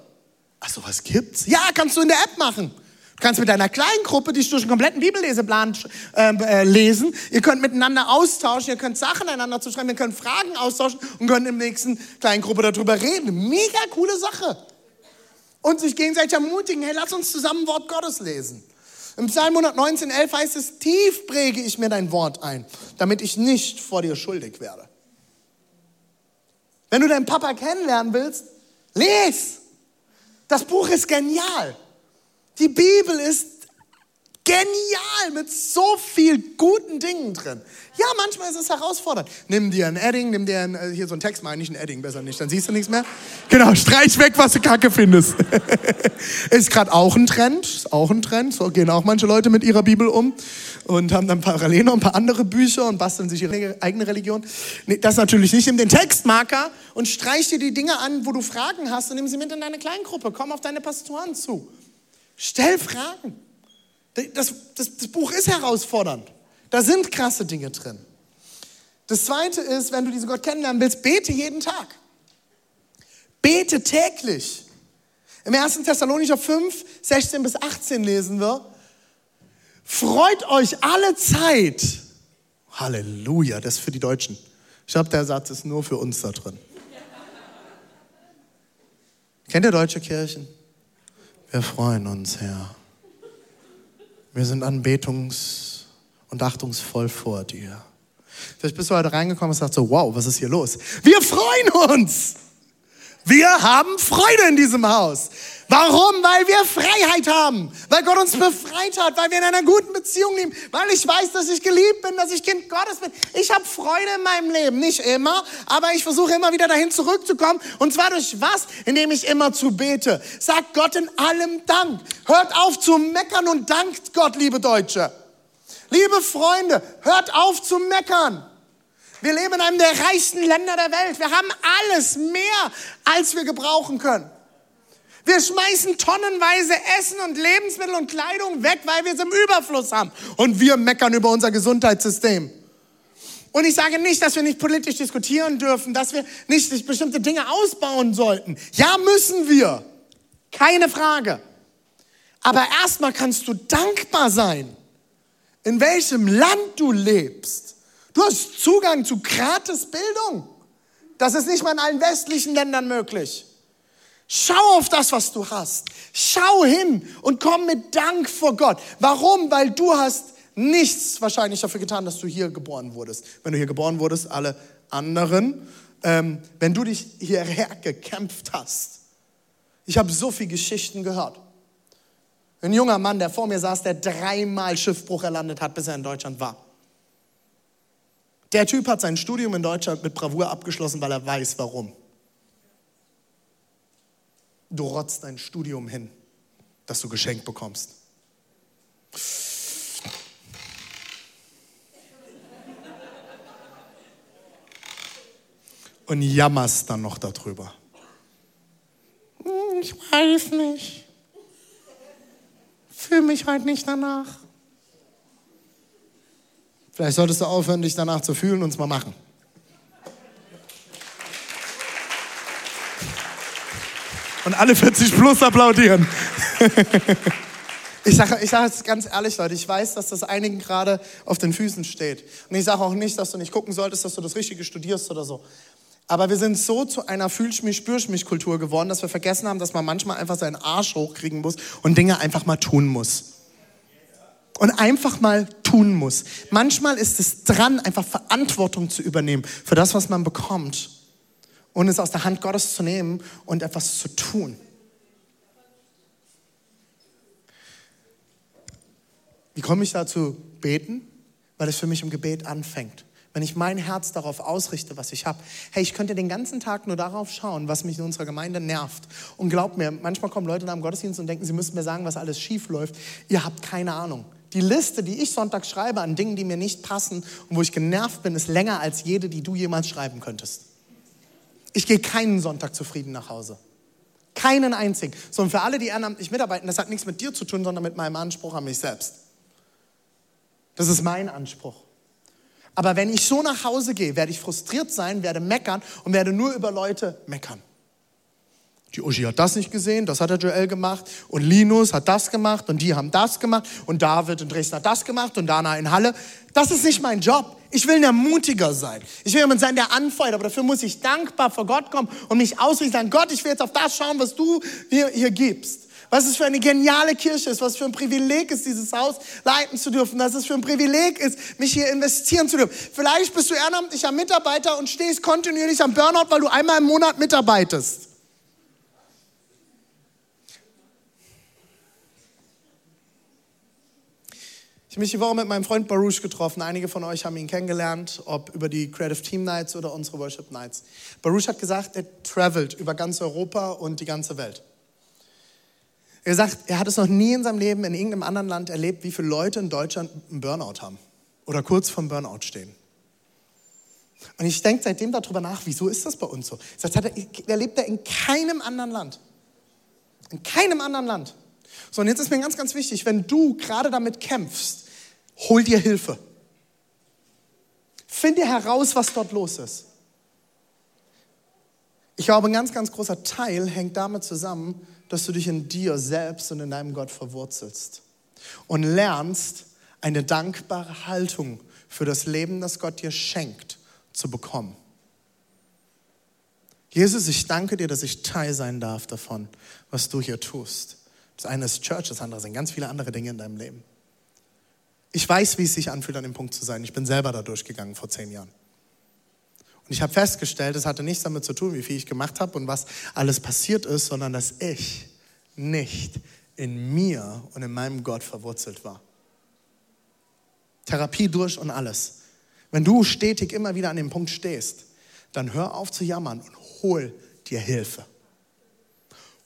Ach so, was gibt's? Ja, kannst du in der App machen. Du kannst mit deiner kleinen Gruppe dich durch einen kompletten Bibelleseplan ähm, äh, lesen. Ihr könnt miteinander austauschen, ihr könnt Sachen einander zuschreiben, ihr könnt Fragen austauschen und könnt im nächsten kleinen Gruppe darüber reden. Mega coole Sache. Und sich gegenseitig ermutigen, hey, lass uns zusammen Wort Gottes lesen. Im Psalm 119, 11 heißt es, tief präge ich mir dein Wort ein, damit ich nicht vor dir schuldig werde. Wenn du deinen Papa kennenlernen willst, les. Das Buch ist genial. Die Bibel ist genial mit so viel guten Dingen drin. Ja, manchmal ist es herausfordernd. Nimm dir ein Edding, nimm dir ein, äh, hier so ein Text, meine ich ein Edding, besser nicht, dann siehst du nichts mehr. Genau, streich weg, was du kacke findest. ist gerade auch ein Trend, ist auch ein Trend. So gehen auch manche Leute mit ihrer Bibel um und haben dann parallel noch ein paar andere Bücher und basteln sich ihre eigene Religion. Nee, das natürlich nicht. Nimm den Textmarker und streich dir die Dinge an, wo du Fragen hast und nimm sie mit in deine Kleingruppe. Komm auf deine Pastoren zu. Stell Fragen. Das, das, das Buch ist herausfordernd. Da sind krasse Dinge drin. Das zweite ist, wenn du diesen Gott kennenlernen willst, bete jeden Tag. Bete täglich. Im 1. Thessalonicher 5, 16 bis 18 lesen wir, freut euch alle Zeit. Halleluja, das ist für die Deutschen. Ich glaube, der Satz ist nur für uns da drin. Kennt ihr deutsche Kirchen? Wir freuen uns, Herr. Wir sind anbetungs- und achtungsvoll vor dir. Vielleicht bist du heute reingekommen und sagst so, wow, was ist hier los? Wir freuen uns! Wir haben Freude in diesem Haus. Warum? Weil wir Freiheit haben. Weil Gott uns befreit hat. Weil wir in einer guten Beziehung leben. Weil ich weiß, dass ich geliebt bin, dass ich Kind Gottes bin. Ich habe Freude in meinem Leben. Nicht immer, aber ich versuche immer wieder dahin zurückzukommen. Und zwar durch was? Indem ich immer zu bete. Sagt Gott in allem Dank. Hört auf zu meckern und dankt Gott, liebe Deutsche. Liebe Freunde, hört auf zu meckern. Wir leben in einem der reichsten Länder der Welt. Wir haben alles mehr, als wir gebrauchen können. Wir schmeißen tonnenweise Essen und Lebensmittel und Kleidung weg, weil wir es im Überfluss haben. Und wir meckern über unser Gesundheitssystem. Und ich sage nicht, dass wir nicht politisch diskutieren dürfen, dass wir nicht bestimmte Dinge ausbauen sollten. Ja, müssen wir. Keine Frage. Aber erstmal kannst du dankbar sein, in welchem Land du lebst. Du hast Zugang zu gratis Bildung. Das ist nicht mal in allen westlichen Ländern möglich. Schau auf das, was du hast. Schau hin und komm mit Dank vor Gott. Warum? Weil du hast nichts wahrscheinlich dafür getan, dass du hier geboren wurdest. Wenn du hier geboren wurdest, alle anderen, ähm, wenn du dich hierher gekämpft hast. Ich habe so viele Geschichten gehört. Ein junger Mann, der vor mir saß, der dreimal Schiffbruch erlandet hat, bis er in Deutschland war. Der Typ hat sein Studium in Deutschland mit Bravour abgeschlossen, weil er weiß, warum. Du rotzt dein Studium hin, das du geschenkt bekommst. Und jammerst dann noch darüber. Hm, ich weiß nicht. Fühle mich halt nicht danach. Vielleicht solltest du aufhören, dich danach zu fühlen und es mal machen. Und alle 40 plus applaudieren. Ich sage ich sag jetzt ganz ehrlich, Leute, ich weiß, dass das einigen gerade auf den Füßen steht. Und ich sage auch nicht, dass du nicht gucken solltest, dass du das Richtige studierst oder so. Aber wir sind so zu einer Fühlsch mich, spürsch mich Kultur geworden, dass wir vergessen haben, dass man manchmal einfach seinen Arsch hochkriegen muss und Dinge einfach mal tun muss. Und einfach mal tun muss. Manchmal ist es dran, einfach Verantwortung zu übernehmen für das, was man bekommt. Und es aus der Hand Gottes zu nehmen und etwas zu tun. Wie komme ich dazu beten? Weil es für mich im Gebet anfängt. Wenn ich mein Herz darauf ausrichte, was ich habe. Hey, ich könnte den ganzen Tag nur darauf schauen, was mich in unserer Gemeinde nervt. Und glaubt mir, manchmal kommen Leute nach dem Gottesdienst und denken, sie müssten mir sagen, was alles schief läuft. Ihr habt keine Ahnung. Die Liste, die ich Sonntag schreibe an Dingen, die mir nicht passen und wo ich genervt bin, ist länger als jede, die du jemals schreiben könntest. Ich gehe keinen Sonntag zufrieden nach Hause. Keinen einzigen. So, und für alle, die ehrenamtlich mitarbeiten, das hat nichts mit dir zu tun, sondern mit meinem Anspruch an mich selbst. Das ist mein Anspruch. Aber wenn ich so nach Hause gehe, werde ich frustriert sein, werde meckern und werde nur über Leute meckern. Die Uschi hat das nicht gesehen, das hat der Joel gemacht und Linus hat das gemacht und die haben das gemacht und David in Dresden hat das gemacht und Dana in Halle. Das ist nicht mein Job. Ich will ein Ermutiger sein. Ich will jemand sein, der anfeuert, aber dafür muss ich dankbar vor Gott kommen und mich ausrichten. Gott, ich will jetzt auf das schauen, was du mir hier gibst. Was es für eine geniale Kirche ist, was für ein Privileg ist, dieses Haus leiten zu dürfen, dass es für ein Privileg ist, mich hier investieren zu dürfen. Vielleicht bist du ehrenamtlicher Mitarbeiter und stehst kontinuierlich am Burnout, weil du einmal im Monat mitarbeitest. Habe mich die Woche mit meinem Freund Baruch getroffen. Einige von euch haben ihn kennengelernt, ob über die Creative Team Nights oder unsere Worship Nights. Baruch hat gesagt, er travelt über ganz Europa und die ganze Welt. Er sagt, er hat es noch nie in seinem Leben in irgendeinem anderen Land erlebt, wie viele Leute in Deutschland einen Burnout haben oder kurz vorm Burnout stehen. Und ich denke seitdem darüber nach, wieso ist das bei uns so? Das hat er, erlebt er in keinem anderen Land. In keinem anderen Land. So, und jetzt ist mir ganz, ganz wichtig, wenn du gerade damit kämpfst, hol dir Hilfe. Finde heraus, was dort los ist. Ich glaube, ein ganz, ganz großer Teil hängt damit zusammen, dass du dich in dir selbst und in deinem Gott verwurzelst und lernst, eine dankbare Haltung für das Leben, das Gott dir schenkt, zu bekommen. Jesus, ich danke dir, dass ich Teil sein darf davon, was du hier tust. Das eine ist Church, das andere sind ganz viele andere Dinge in deinem Leben. Ich weiß, wie es sich anfühlt, an dem Punkt zu sein. Ich bin selber da durchgegangen vor zehn Jahren. Und ich habe festgestellt, es hatte nichts damit zu tun, wie viel ich gemacht habe und was alles passiert ist, sondern dass ich nicht in mir und in meinem Gott verwurzelt war. Therapie durch und alles. Wenn du stetig immer wieder an dem Punkt stehst, dann hör auf zu jammern und hol dir Hilfe.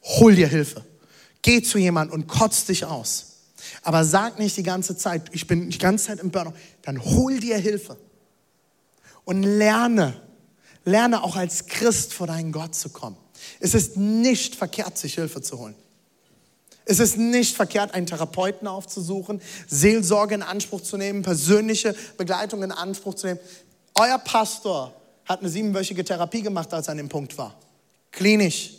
Hol dir Hilfe. Geh zu jemandem und kotz dich aus. Aber sag nicht die ganze Zeit, ich bin die ganze Zeit im Burnout. Dann hol dir Hilfe. Und lerne, Lerne auch als Christ vor deinen Gott zu kommen. Es ist nicht verkehrt, sich Hilfe zu holen. Es ist nicht verkehrt, einen Therapeuten aufzusuchen, Seelsorge in Anspruch zu nehmen, persönliche Begleitung in Anspruch zu nehmen. Euer Pastor hat eine siebenwöchige Therapie gemacht, als er an dem Punkt war. Klinisch.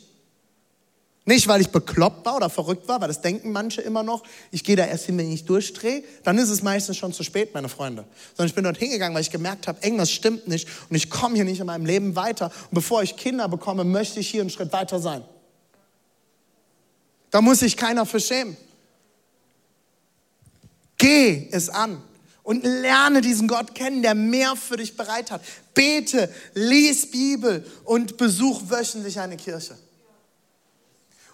Nicht, weil ich bekloppt war oder verrückt war, weil das denken manche immer noch. Ich gehe da erst hin, wenn ich durchdrehe. Dann ist es meistens schon zu spät, meine Freunde. Sondern ich bin dort hingegangen, weil ich gemerkt habe, irgendwas stimmt nicht und ich komme hier nicht in meinem Leben weiter. Und bevor ich Kinder bekomme, möchte ich hier einen Schritt weiter sein. Da muss sich keiner für schämen. Geh es an und lerne diesen Gott kennen, der mehr für dich bereit hat. Bete, lies Bibel und besuch wöchentlich eine Kirche.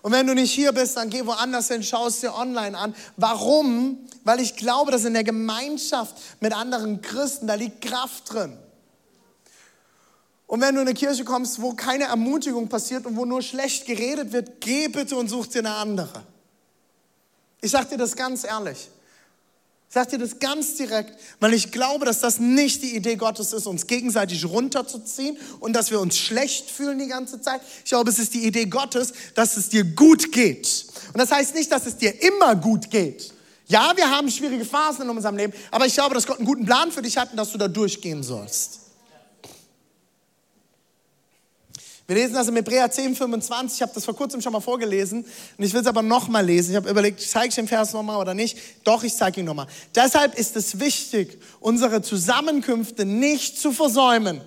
Und wenn du nicht hier bist, dann geh woanders hin, schau es dir online an. Warum? Weil ich glaube, dass in der Gemeinschaft mit anderen Christen, da liegt Kraft drin. Und wenn du in eine Kirche kommst, wo keine Ermutigung passiert und wo nur schlecht geredet wird, geh bitte und such dir eine andere. Ich sage dir das ganz ehrlich. Ich sage dir das ganz direkt, weil ich glaube, dass das nicht die Idee Gottes ist, uns gegenseitig runterzuziehen und dass wir uns schlecht fühlen die ganze Zeit. Ich glaube, es ist die Idee Gottes, dass es dir gut geht. Und das heißt nicht, dass es dir immer gut geht. Ja, wir haben schwierige Phasen in unserem Leben, aber ich glaube, dass Gott einen guten Plan für dich hat und dass du da durchgehen sollst. Wir lesen das in Hebräer 10, 25. Ich habe das vor kurzem schon mal vorgelesen und ich will es aber nochmal lesen. Ich habe überlegt, zeige ich den Vers nochmal oder nicht? Doch, ich zeige ihn nochmal. Deshalb ist es wichtig, unsere Zusammenkünfte nicht zu versäumen,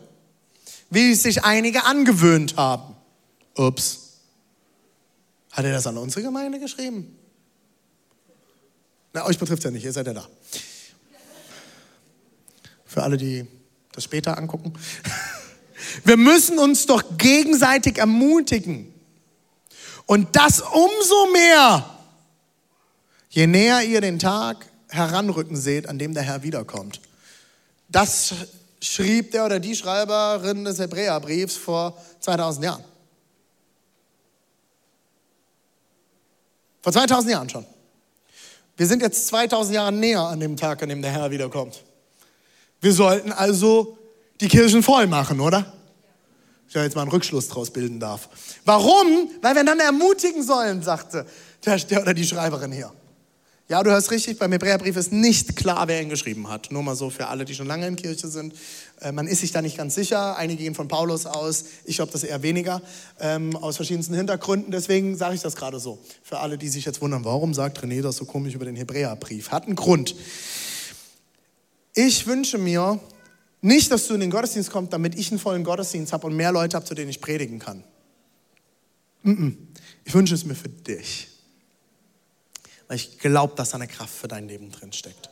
wie sich einige angewöhnt haben. Ups. Hat er das an unsere Gemeinde geschrieben? Na, euch betrifft ja nicht, ihr seid ja da. Für alle, die das später angucken. Wir müssen uns doch gegenseitig ermutigen. Und das umso mehr, je näher ihr den Tag heranrücken seht, an dem der Herr wiederkommt. Das schrieb der oder die Schreiberin des Hebräerbriefs vor 2000 Jahren. Vor 2000 Jahren schon. Wir sind jetzt 2000 Jahre näher an dem Tag, an dem der Herr wiederkommt. Wir sollten also die Kirchen voll machen, oder? Ich da jetzt mal einen Rückschluss draus bilden darf. Warum? Weil wir dann ermutigen sollen, sagte der, der oder die Schreiberin hier. Ja, du hörst richtig, beim Hebräerbrief ist nicht klar, wer ihn geschrieben hat. Nur mal so für alle, die schon lange in Kirche sind. Äh, man ist sich da nicht ganz sicher. Einige gehen von Paulus aus. Ich glaube, das eher weniger. Ähm, aus verschiedensten Hintergründen. Deswegen sage ich das gerade so. Für alle, die sich jetzt wundern, warum sagt René das so komisch über den Hebräerbrief? Hat einen Grund. Ich wünsche mir, nicht, dass du in den Gottesdienst kommst, damit ich einen vollen Gottesdienst habe und mehr Leute habe, zu denen ich predigen kann. Ich wünsche es mir für dich. Weil ich glaube, dass da eine Kraft für dein Leben drin steckt.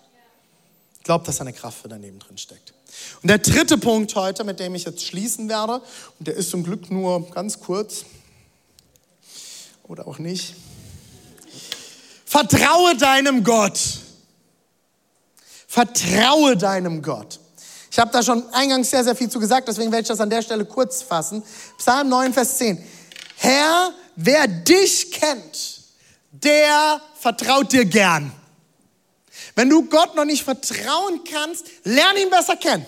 Ich glaube, dass da eine Kraft für dein Leben drin steckt. Und der dritte Punkt heute, mit dem ich jetzt schließen werde, und der ist zum Glück nur ganz kurz oder auch nicht. Vertraue deinem Gott. Vertraue deinem Gott. Ich habe da schon eingangs sehr, sehr viel zu gesagt, deswegen werde ich das an der Stelle kurz fassen. Psalm 9, Vers 10. Herr, wer dich kennt, der vertraut dir gern. Wenn du Gott noch nicht vertrauen kannst, lern ihn besser kennen.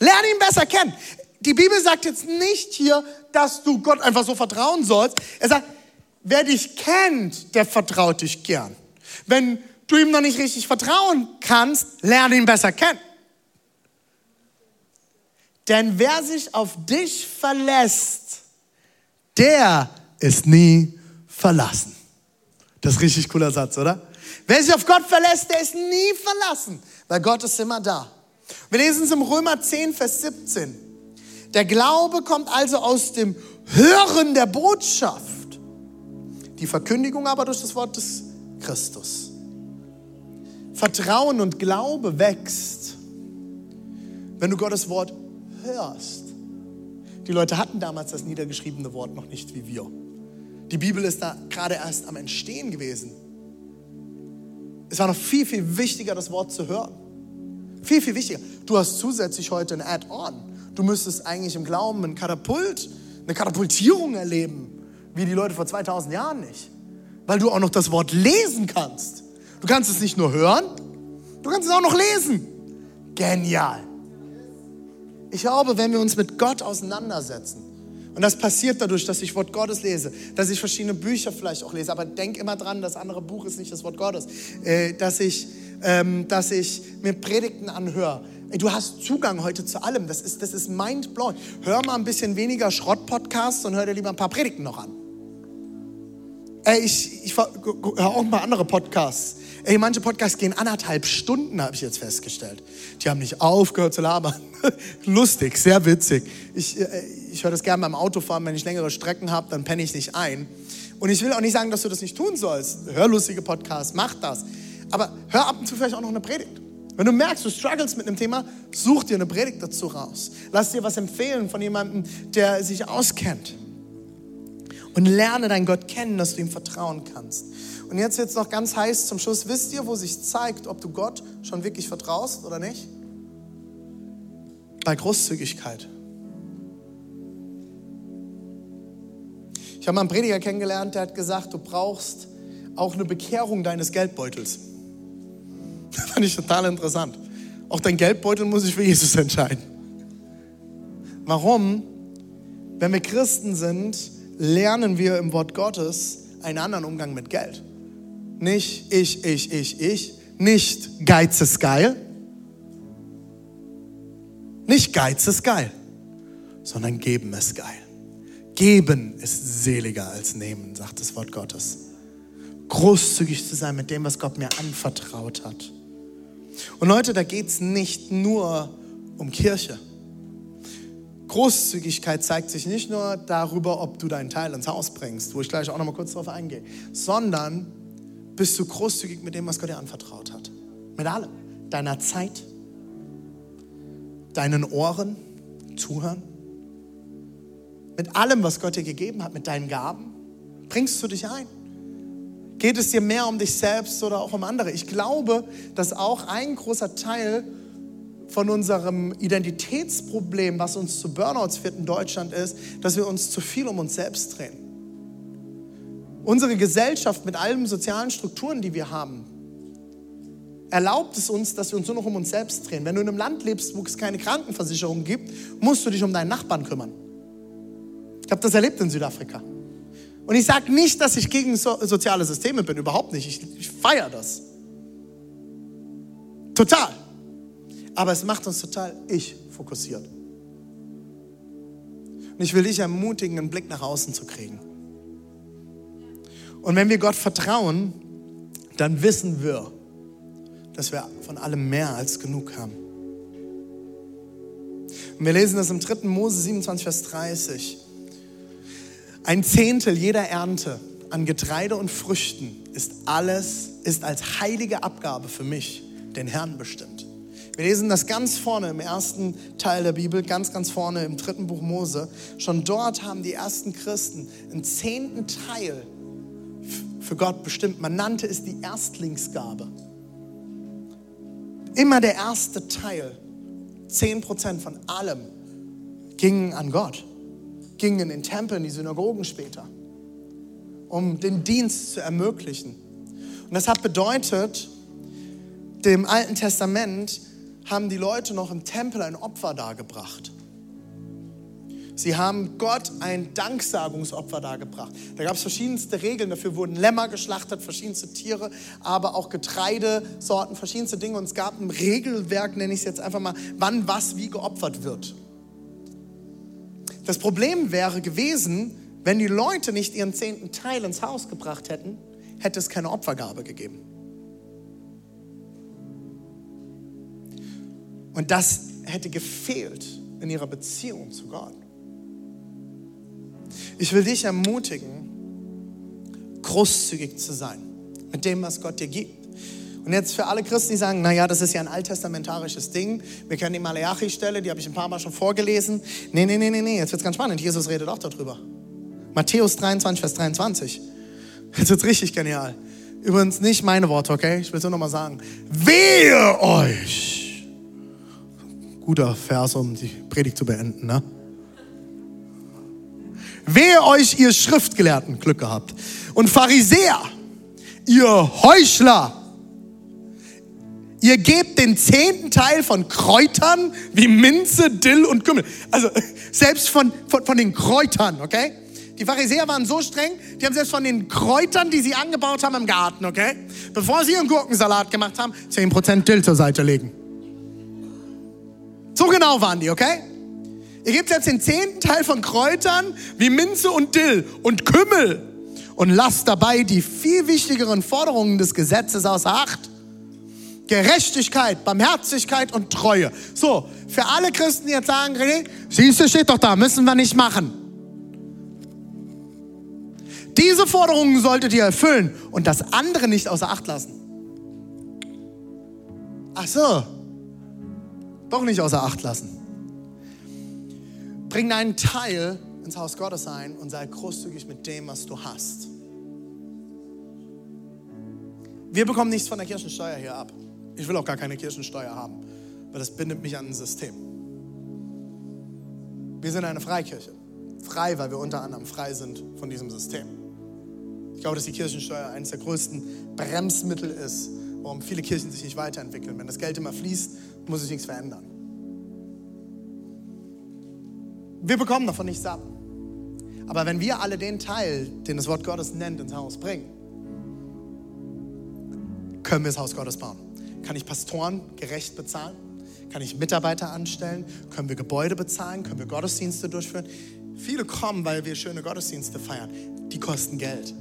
Lern ihn besser kennen. Die Bibel sagt jetzt nicht hier, dass du Gott einfach so vertrauen sollst. Er sagt, wer dich kennt, der vertraut dich gern. Wenn du ihm noch nicht richtig vertrauen kannst, lern ihn besser kennen. Denn wer sich auf dich verlässt, der ist nie verlassen. Das ist ein richtig cooler Satz, oder? Wer sich auf Gott verlässt, der ist nie verlassen, weil Gott ist immer da. Wir lesen es im Römer 10, Vers 17. Der Glaube kommt also aus dem Hören der Botschaft, die Verkündigung aber durch das Wort des Christus. Vertrauen und Glaube wächst, wenn du Gottes Wort hörst. Die Leute hatten damals das niedergeschriebene Wort noch nicht wie wir. Die Bibel ist da gerade erst am Entstehen gewesen. Es war noch viel, viel wichtiger, das Wort zu hören. Viel, viel wichtiger. Du hast zusätzlich heute ein Add-on. Du müsstest eigentlich im Glauben ein Katapult, eine Katapultierung erleben, wie die Leute vor 2000 Jahren nicht. Weil du auch noch das Wort lesen kannst. Du kannst es nicht nur hören, du kannst es auch noch lesen. Genial. Ich glaube, wenn wir uns mit Gott auseinandersetzen, und das passiert dadurch, dass ich Wort Gottes lese, dass ich verschiedene Bücher vielleicht auch lese, aber denk immer dran, das andere Buch ist nicht das Wort Gottes, äh, dass, ich, ähm, dass ich mir Predigten anhöre. Du hast Zugang heute zu allem. Das ist, das ist mindblowing. Hör mal ein bisschen weniger Schrott-Podcasts und hör dir lieber ein paar Predigten noch an. Ey, ich, ich höre auch paar andere Podcasts. Ey, manche Podcasts gehen anderthalb Stunden, habe ich jetzt festgestellt. Die haben nicht aufgehört zu labern. Lustig, sehr witzig. Ich, äh, ich höre das gerne beim Autofahren, wenn ich längere Strecken habe, dann penne ich nicht ein. Und ich will auch nicht sagen, dass du das nicht tun sollst. Hör lustige Podcasts, mach das. Aber hör ab und zu vielleicht auch noch eine Predigt. Wenn du merkst, du struggles mit einem Thema, such dir eine Predigt dazu raus. Lass dir was empfehlen von jemandem, der sich auskennt. Und lerne deinen Gott kennen, dass du ihm vertrauen kannst. Und jetzt es noch ganz heiß zum Schluss. Wisst ihr, wo sich zeigt, ob du Gott schon wirklich vertraust oder nicht? Bei Großzügigkeit. Ich habe mal einen Prediger kennengelernt, der hat gesagt, du brauchst auch eine Bekehrung deines Geldbeutels. Das fand ich total interessant. Auch dein Geldbeutel muss sich für Jesus entscheiden. Warum? Wenn wir Christen sind, lernen wir im Wort Gottes einen anderen Umgang mit Geld. Nicht ich, ich, ich, ich. Nicht Geiz ist geil. Nicht Geiz ist geil, sondern geben ist geil. Geben ist seliger als nehmen, sagt das Wort Gottes. Großzügig zu sein mit dem, was Gott mir anvertraut hat. Und Leute, da geht es nicht nur um Kirche. Großzügigkeit zeigt sich nicht nur darüber, ob du deinen Teil ins Haus bringst, wo ich gleich auch noch mal kurz drauf eingehe, sondern bist du großzügig mit dem, was Gott dir anvertraut hat. Mit allem. Deiner Zeit, deinen Ohren, zuhören. Mit allem, was Gott dir gegeben hat, mit deinen Gaben. Bringst du dich ein? Geht es dir mehr um dich selbst oder auch um andere? Ich glaube, dass auch ein großer Teil von unserem Identitätsproblem, was uns zu Burnouts führt in Deutschland, ist, dass wir uns zu viel um uns selbst drehen. Unsere Gesellschaft mit allen sozialen Strukturen, die wir haben, erlaubt es uns, dass wir uns nur noch um uns selbst drehen. Wenn du in einem Land lebst, wo es keine Krankenversicherung gibt, musst du dich um deinen Nachbarn kümmern. Ich habe das erlebt in Südafrika. Und ich sage nicht, dass ich gegen so soziale Systeme bin, überhaupt nicht. Ich, ich feiere das. Total. Aber es macht uns total ich fokussiert. Und ich will dich ermutigen, einen Blick nach außen zu kriegen. Und wenn wir Gott vertrauen, dann wissen wir, dass wir von allem mehr als genug haben. Und wir lesen das im 3. Mose 27, Vers 30. Ein Zehntel jeder Ernte an Getreide und Früchten ist alles, ist als heilige Abgabe für mich, den Herrn bestimmt. Wir lesen das ganz vorne im ersten Teil der Bibel, ganz, ganz vorne im dritten Buch Mose. Schon dort haben die ersten Christen einen zehnten Teil für Gott bestimmt. Man nannte es die Erstlingsgabe. Immer der erste Teil, zehn Prozent von allem, gingen an Gott, gingen in den Tempel, in die Synagogen später, um den Dienst zu ermöglichen. Und das hat bedeutet, dem Alten Testament haben die Leute noch im Tempel ein Opfer dargebracht. Sie haben Gott ein Danksagungsopfer dargebracht. Da gab es verschiedenste Regeln. Dafür wurden Lämmer geschlachtet, verschiedenste Tiere, aber auch Getreidesorten, verschiedenste Dinge. Und es gab ein Regelwerk, nenne ich es jetzt einfach mal, wann was wie geopfert wird. Das Problem wäre gewesen, wenn die Leute nicht ihren zehnten Teil ins Haus gebracht hätten, hätte es keine Opfergabe gegeben. Und das hätte gefehlt in ihrer Beziehung zu Gott. Ich will dich ermutigen, großzügig zu sein mit dem, was Gott dir gibt. Und jetzt für alle Christen, die sagen, naja, das ist ja ein alttestamentarisches Ding. Wir kennen die Malachi-Stelle, die habe ich ein paar Mal schon vorgelesen. Nee, nee, nee, nee, nee, jetzt wird es ganz spannend. Jesus redet auch darüber. Matthäus 23, Vers 23. Jetzt wird es richtig genial. Übrigens nicht meine Worte, okay? Ich will es nur nochmal sagen. Wehe euch! Guter Vers, um die Predigt zu beenden, ne? Wehe euch, ihr Schriftgelehrten, Glück gehabt. Und Pharisäer, ihr Heuchler. Ihr gebt den zehnten Teil von Kräutern wie Minze, Dill und Kümmel. Also selbst von, von, von den Kräutern, okay? Die Pharisäer waren so streng, die haben selbst von den Kräutern, die sie angebaut haben im Garten, okay? Bevor sie ihren Gurkensalat gemacht haben, 10% Dill zur Seite legen. So genau waren die, okay? Ihr gebt jetzt den zehnten Teil von Kräutern wie Minze und Dill und Kümmel und lasst dabei die viel wichtigeren Forderungen des Gesetzes außer Acht. Gerechtigkeit, Barmherzigkeit und Treue. So, für alle Christen, die jetzt sagen, siehst du, steht doch da, müssen wir nicht machen. Diese Forderungen solltet ihr erfüllen und das andere nicht außer Acht lassen. Ach so, doch nicht außer Acht lassen. Bring deinen Teil ins Haus Gottes ein und sei großzügig mit dem, was du hast. Wir bekommen nichts von der Kirchensteuer hier ab. Ich will auch gar keine Kirchensteuer haben, weil das bindet mich an ein System. Wir sind eine Freikirche. Frei, weil wir unter anderem frei sind von diesem System. Ich glaube, dass die Kirchensteuer eines der größten Bremsmittel ist, warum viele Kirchen sich nicht weiterentwickeln. Wenn das Geld immer fließt, muss sich nichts verändern. Wir bekommen davon nichts ab. Aber wenn wir alle den Teil, den das Wort Gottes nennt, ins Haus bringen, können wir das Haus Gottes bauen. Kann ich Pastoren gerecht bezahlen? Kann ich Mitarbeiter anstellen? Können wir Gebäude bezahlen? Können wir Gottesdienste durchführen? Viele kommen, weil wir schöne Gottesdienste feiern. Die kosten Geld.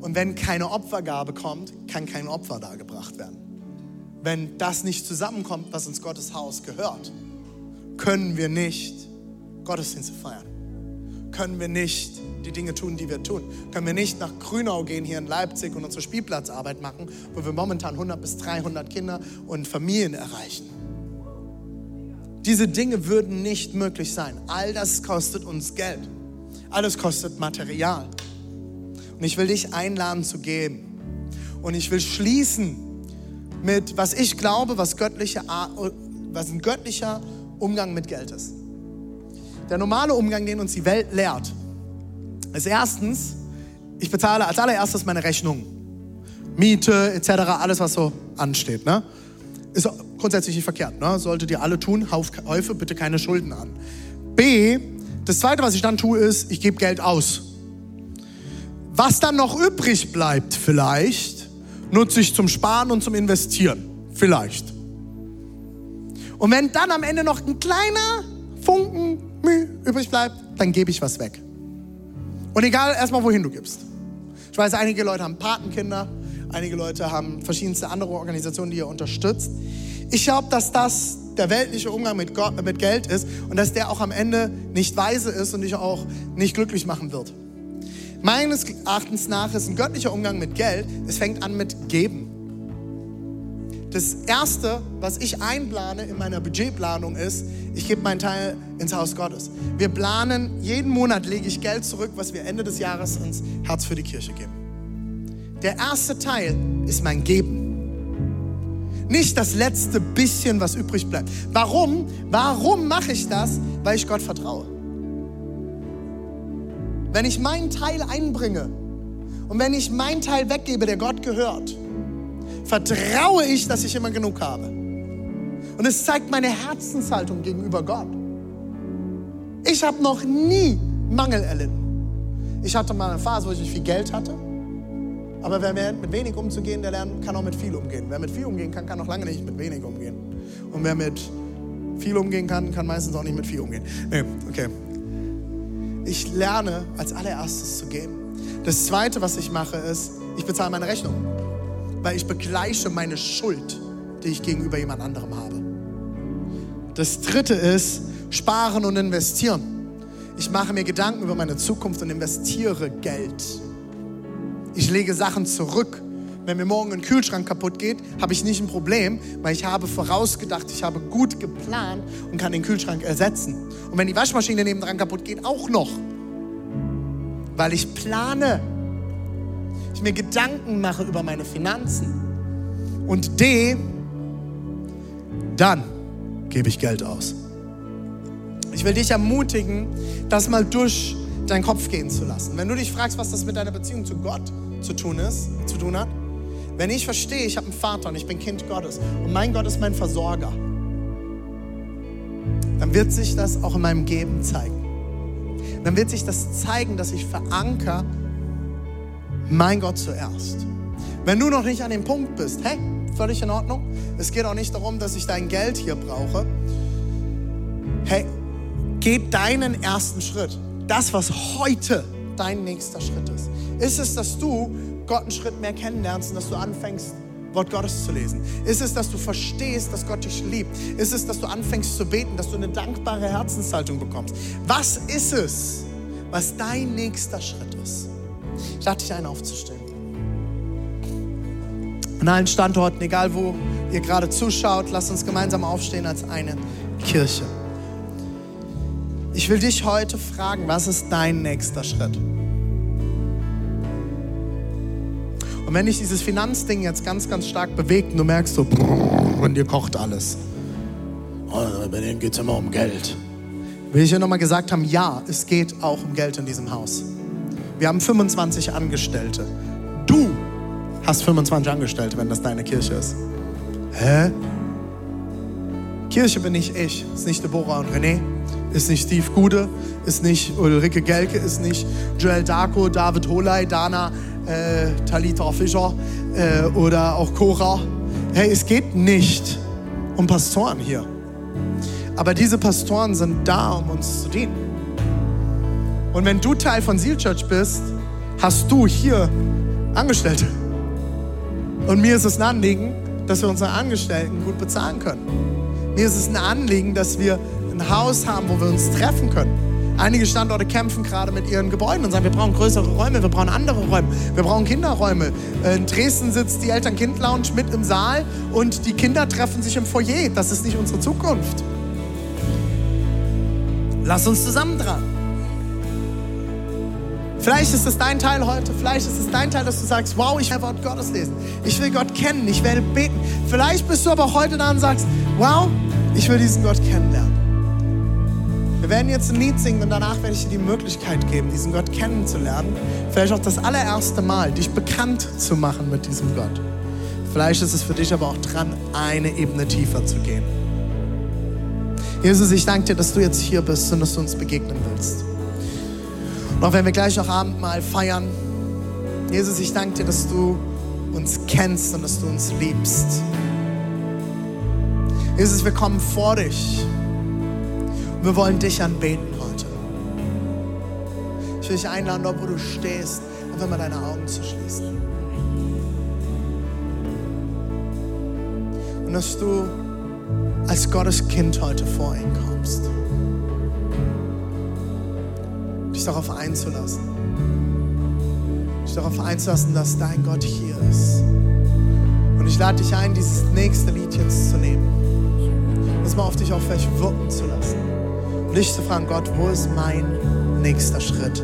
Und wenn keine Opfergabe kommt, kann kein Opfer dargebracht werden. Wenn das nicht zusammenkommt, was ins Gottes Haus gehört, können wir nicht Gottesdienste feiern. Können wir nicht die Dinge tun, die wir tun. Können wir nicht nach Grünau gehen hier in Leipzig und unsere Spielplatzarbeit machen, wo wir momentan 100 bis 300 Kinder und Familien erreichen. Diese Dinge würden nicht möglich sein. All das kostet uns Geld. Alles kostet Material. Und ich will dich einladen zu geben. Und ich will schließen mit, was ich glaube, was, göttliche, was ein göttlicher Umgang mit Geld ist. Der normale Umgang, den uns die Welt lehrt, ist erstens, ich bezahle als allererstes meine Rechnung. Miete etc., alles, was so ansteht. Ne? Ist grundsätzlich nicht verkehrt. Ne? Solltet ihr alle tun, häufe bitte keine Schulden an. B, das Zweite, was ich dann tue, ist, ich gebe Geld aus. Was dann noch übrig bleibt, vielleicht, nutze ich zum Sparen und zum Investieren. Vielleicht. Und wenn dann am Ende noch ein kleiner Funken Mühe übrig bleibt, dann gebe ich was weg. Und egal erstmal, wohin du gibst. Ich weiß, einige Leute haben Patenkinder, einige Leute haben verschiedenste andere Organisationen, die ihr unterstützt. Ich glaube, dass das der weltliche Umgang mit, Gott, mit Geld ist und dass der auch am Ende nicht weise ist und dich auch nicht glücklich machen wird. Meines Erachtens nach ist ein göttlicher Umgang mit Geld, es fängt an mit Geben. Das Erste, was ich einplane in meiner Budgetplanung ist, ich gebe meinen Teil ins Haus Gottes. Wir planen, jeden Monat lege ich Geld zurück, was wir Ende des Jahres ins Herz für die Kirche geben. Der erste Teil ist mein Geben. Nicht das letzte bisschen, was übrig bleibt. Warum? Warum mache ich das? Weil ich Gott vertraue. Wenn ich meinen Teil einbringe und wenn ich meinen Teil weggebe, der Gott gehört, vertraue ich, dass ich immer genug habe. Und es zeigt meine Herzenshaltung gegenüber Gott. Ich habe noch nie Mangel erlitten. Ich hatte mal eine Phase, wo ich nicht viel Geld hatte. Aber wer lernt, mit wenig umzugehen, der lernt, kann auch mit viel umgehen. Wer mit viel umgehen kann, kann noch lange nicht mit wenig umgehen. Und wer mit viel umgehen kann, kann meistens auch nicht mit viel umgehen. Nee, okay. Ich lerne als allererstes zu geben. Das zweite, was ich mache, ist, ich bezahle meine Rechnung. Weil ich begleiche meine Schuld, die ich gegenüber jemand anderem habe. Das dritte ist, sparen und investieren. Ich mache mir Gedanken über meine Zukunft und investiere Geld. Ich lege Sachen zurück. Wenn mir morgen ein Kühlschrank kaputt geht, habe ich nicht ein Problem, weil ich habe vorausgedacht, ich habe gut geplant und kann den Kühlschrank ersetzen. Und wenn die Waschmaschine nebendran kaputt geht, auch noch. Weil ich plane. Ich mir Gedanken mache über meine Finanzen. Und D, dann gebe ich Geld aus. Ich will dich ermutigen, das mal durch deinen Kopf gehen zu lassen. Wenn du dich fragst, was das mit deiner Beziehung zu Gott zu tun ist, zu tun hat, wenn ich verstehe, ich habe einen Vater und ich bin Kind Gottes und mein Gott ist mein Versorger, dann wird sich das auch in meinem Geben zeigen. Dann wird sich das zeigen, dass ich veranker mein Gott zuerst. Wenn du noch nicht an dem Punkt bist, hey, völlig in Ordnung. Es geht auch nicht darum, dass ich dein Geld hier brauche. Hey, geh deinen ersten Schritt. Das, was heute dein nächster Schritt ist. Ist es, dass du Gott einen Schritt mehr kennenlernst und dass du anfängst, Wort Gottes zu lesen? Ist es, dass du verstehst, dass Gott dich liebt? Ist es, dass du anfängst zu beten, dass du eine dankbare Herzenshaltung bekommst? Was ist es, was dein nächster Schritt ist? Ich lade dich ein, aufzustehen. An allen Standorten, egal wo ihr gerade zuschaut, lasst uns gemeinsam aufstehen als eine Kirche. Ich will dich heute fragen, was ist dein nächster Schritt? Und wenn dich dieses Finanzding jetzt ganz, ganz stark bewegt und du merkst so, und dir kocht alles. Oh, bei denen geht es immer um Geld. Will ich dir nochmal gesagt haben, ja, es geht auch um Geld in diesem Haus. Wir haben 25 Angestellte. Du hast 25 Angestellte, wenn das deine Kirche ist. Hä? Kirche bin nicht ich, ist nicht Deborah und René, ist nicht Steve Gude, ist nicht Ulrike Gelke, ist nicht Joel Darko, David Holey, Dana, äh, Talita Fischer äh, oder auch Cora. Hey, es geht nicht um Pastoren hier. Aber diese Pastoren sind da, um uns zu dienen. Und wenn du Teil von Seal Church bist, hast du hier Angestellte. Und mir ist es ein Anliegen, dass wir unsere Angestellten gut bezahlen können. Mir ist es ein Anliegen, dass wir ein Haus haben, wo wir uns treffen können. Einige Standorte kämpfen gerade mit ihren Gebäuden und sagen, wir brauchen größere Räume, wir brauchen andere Räume, wir brauchen Kinderräume. In Dresden sitzt die Eltern-Kind-Lounge mit im Saal und die Kinder treffen sich im Foyer. Das ist nicht unsere Zukunft. Lass uns zusammen dran. Vielleicht ist es dein Teil heute, vielleicht ist es dein Teil, dass du sagst, wow, ich will Wort Gottes lesen. Ich will Gott kennen, ich werde beten. Vielleicht bist du aber heute da und sagst, wow, ich will diesen Gott kennenlernen. Wir werden jetzt ein Lied singen und danach werde ich dir die Möglichkeit geben, diesen Gott kennenzulernen. Vielleicht auch das allererste Mal, dich bekannt zu machen mit diesem Gott. Vielleicht ist es für dich aber auch dran, eine Ebene tiefer zu gehen. Jesus, ich danke dir, dass du jetzt hier bist und dass du uns begegnen willst. Und auch wenn wir gleich noch Abendmahl feiern, Jesus, ich danke dir, dass du uns kennst und dass du uns liebst. Jesus, wir kommen vor dich und wir wollen dich anbeten heute. Ich will dich einladen, dort wo du stehst, einfach mal deine Augen zu schließen. Und dass du als Gottes Kind heute vor ihn kommst. Dich darauf einzulassen. Dich darauf einzulassen, dass dein Gott hier ist. Und ich lade dich ein, dieses nächste Lied jetzt zu nehmen. Das mal auf dich auch vielleicht wirken zu lassen. Und dich zu fragen, Gott, wo ist mein nächster Schritt?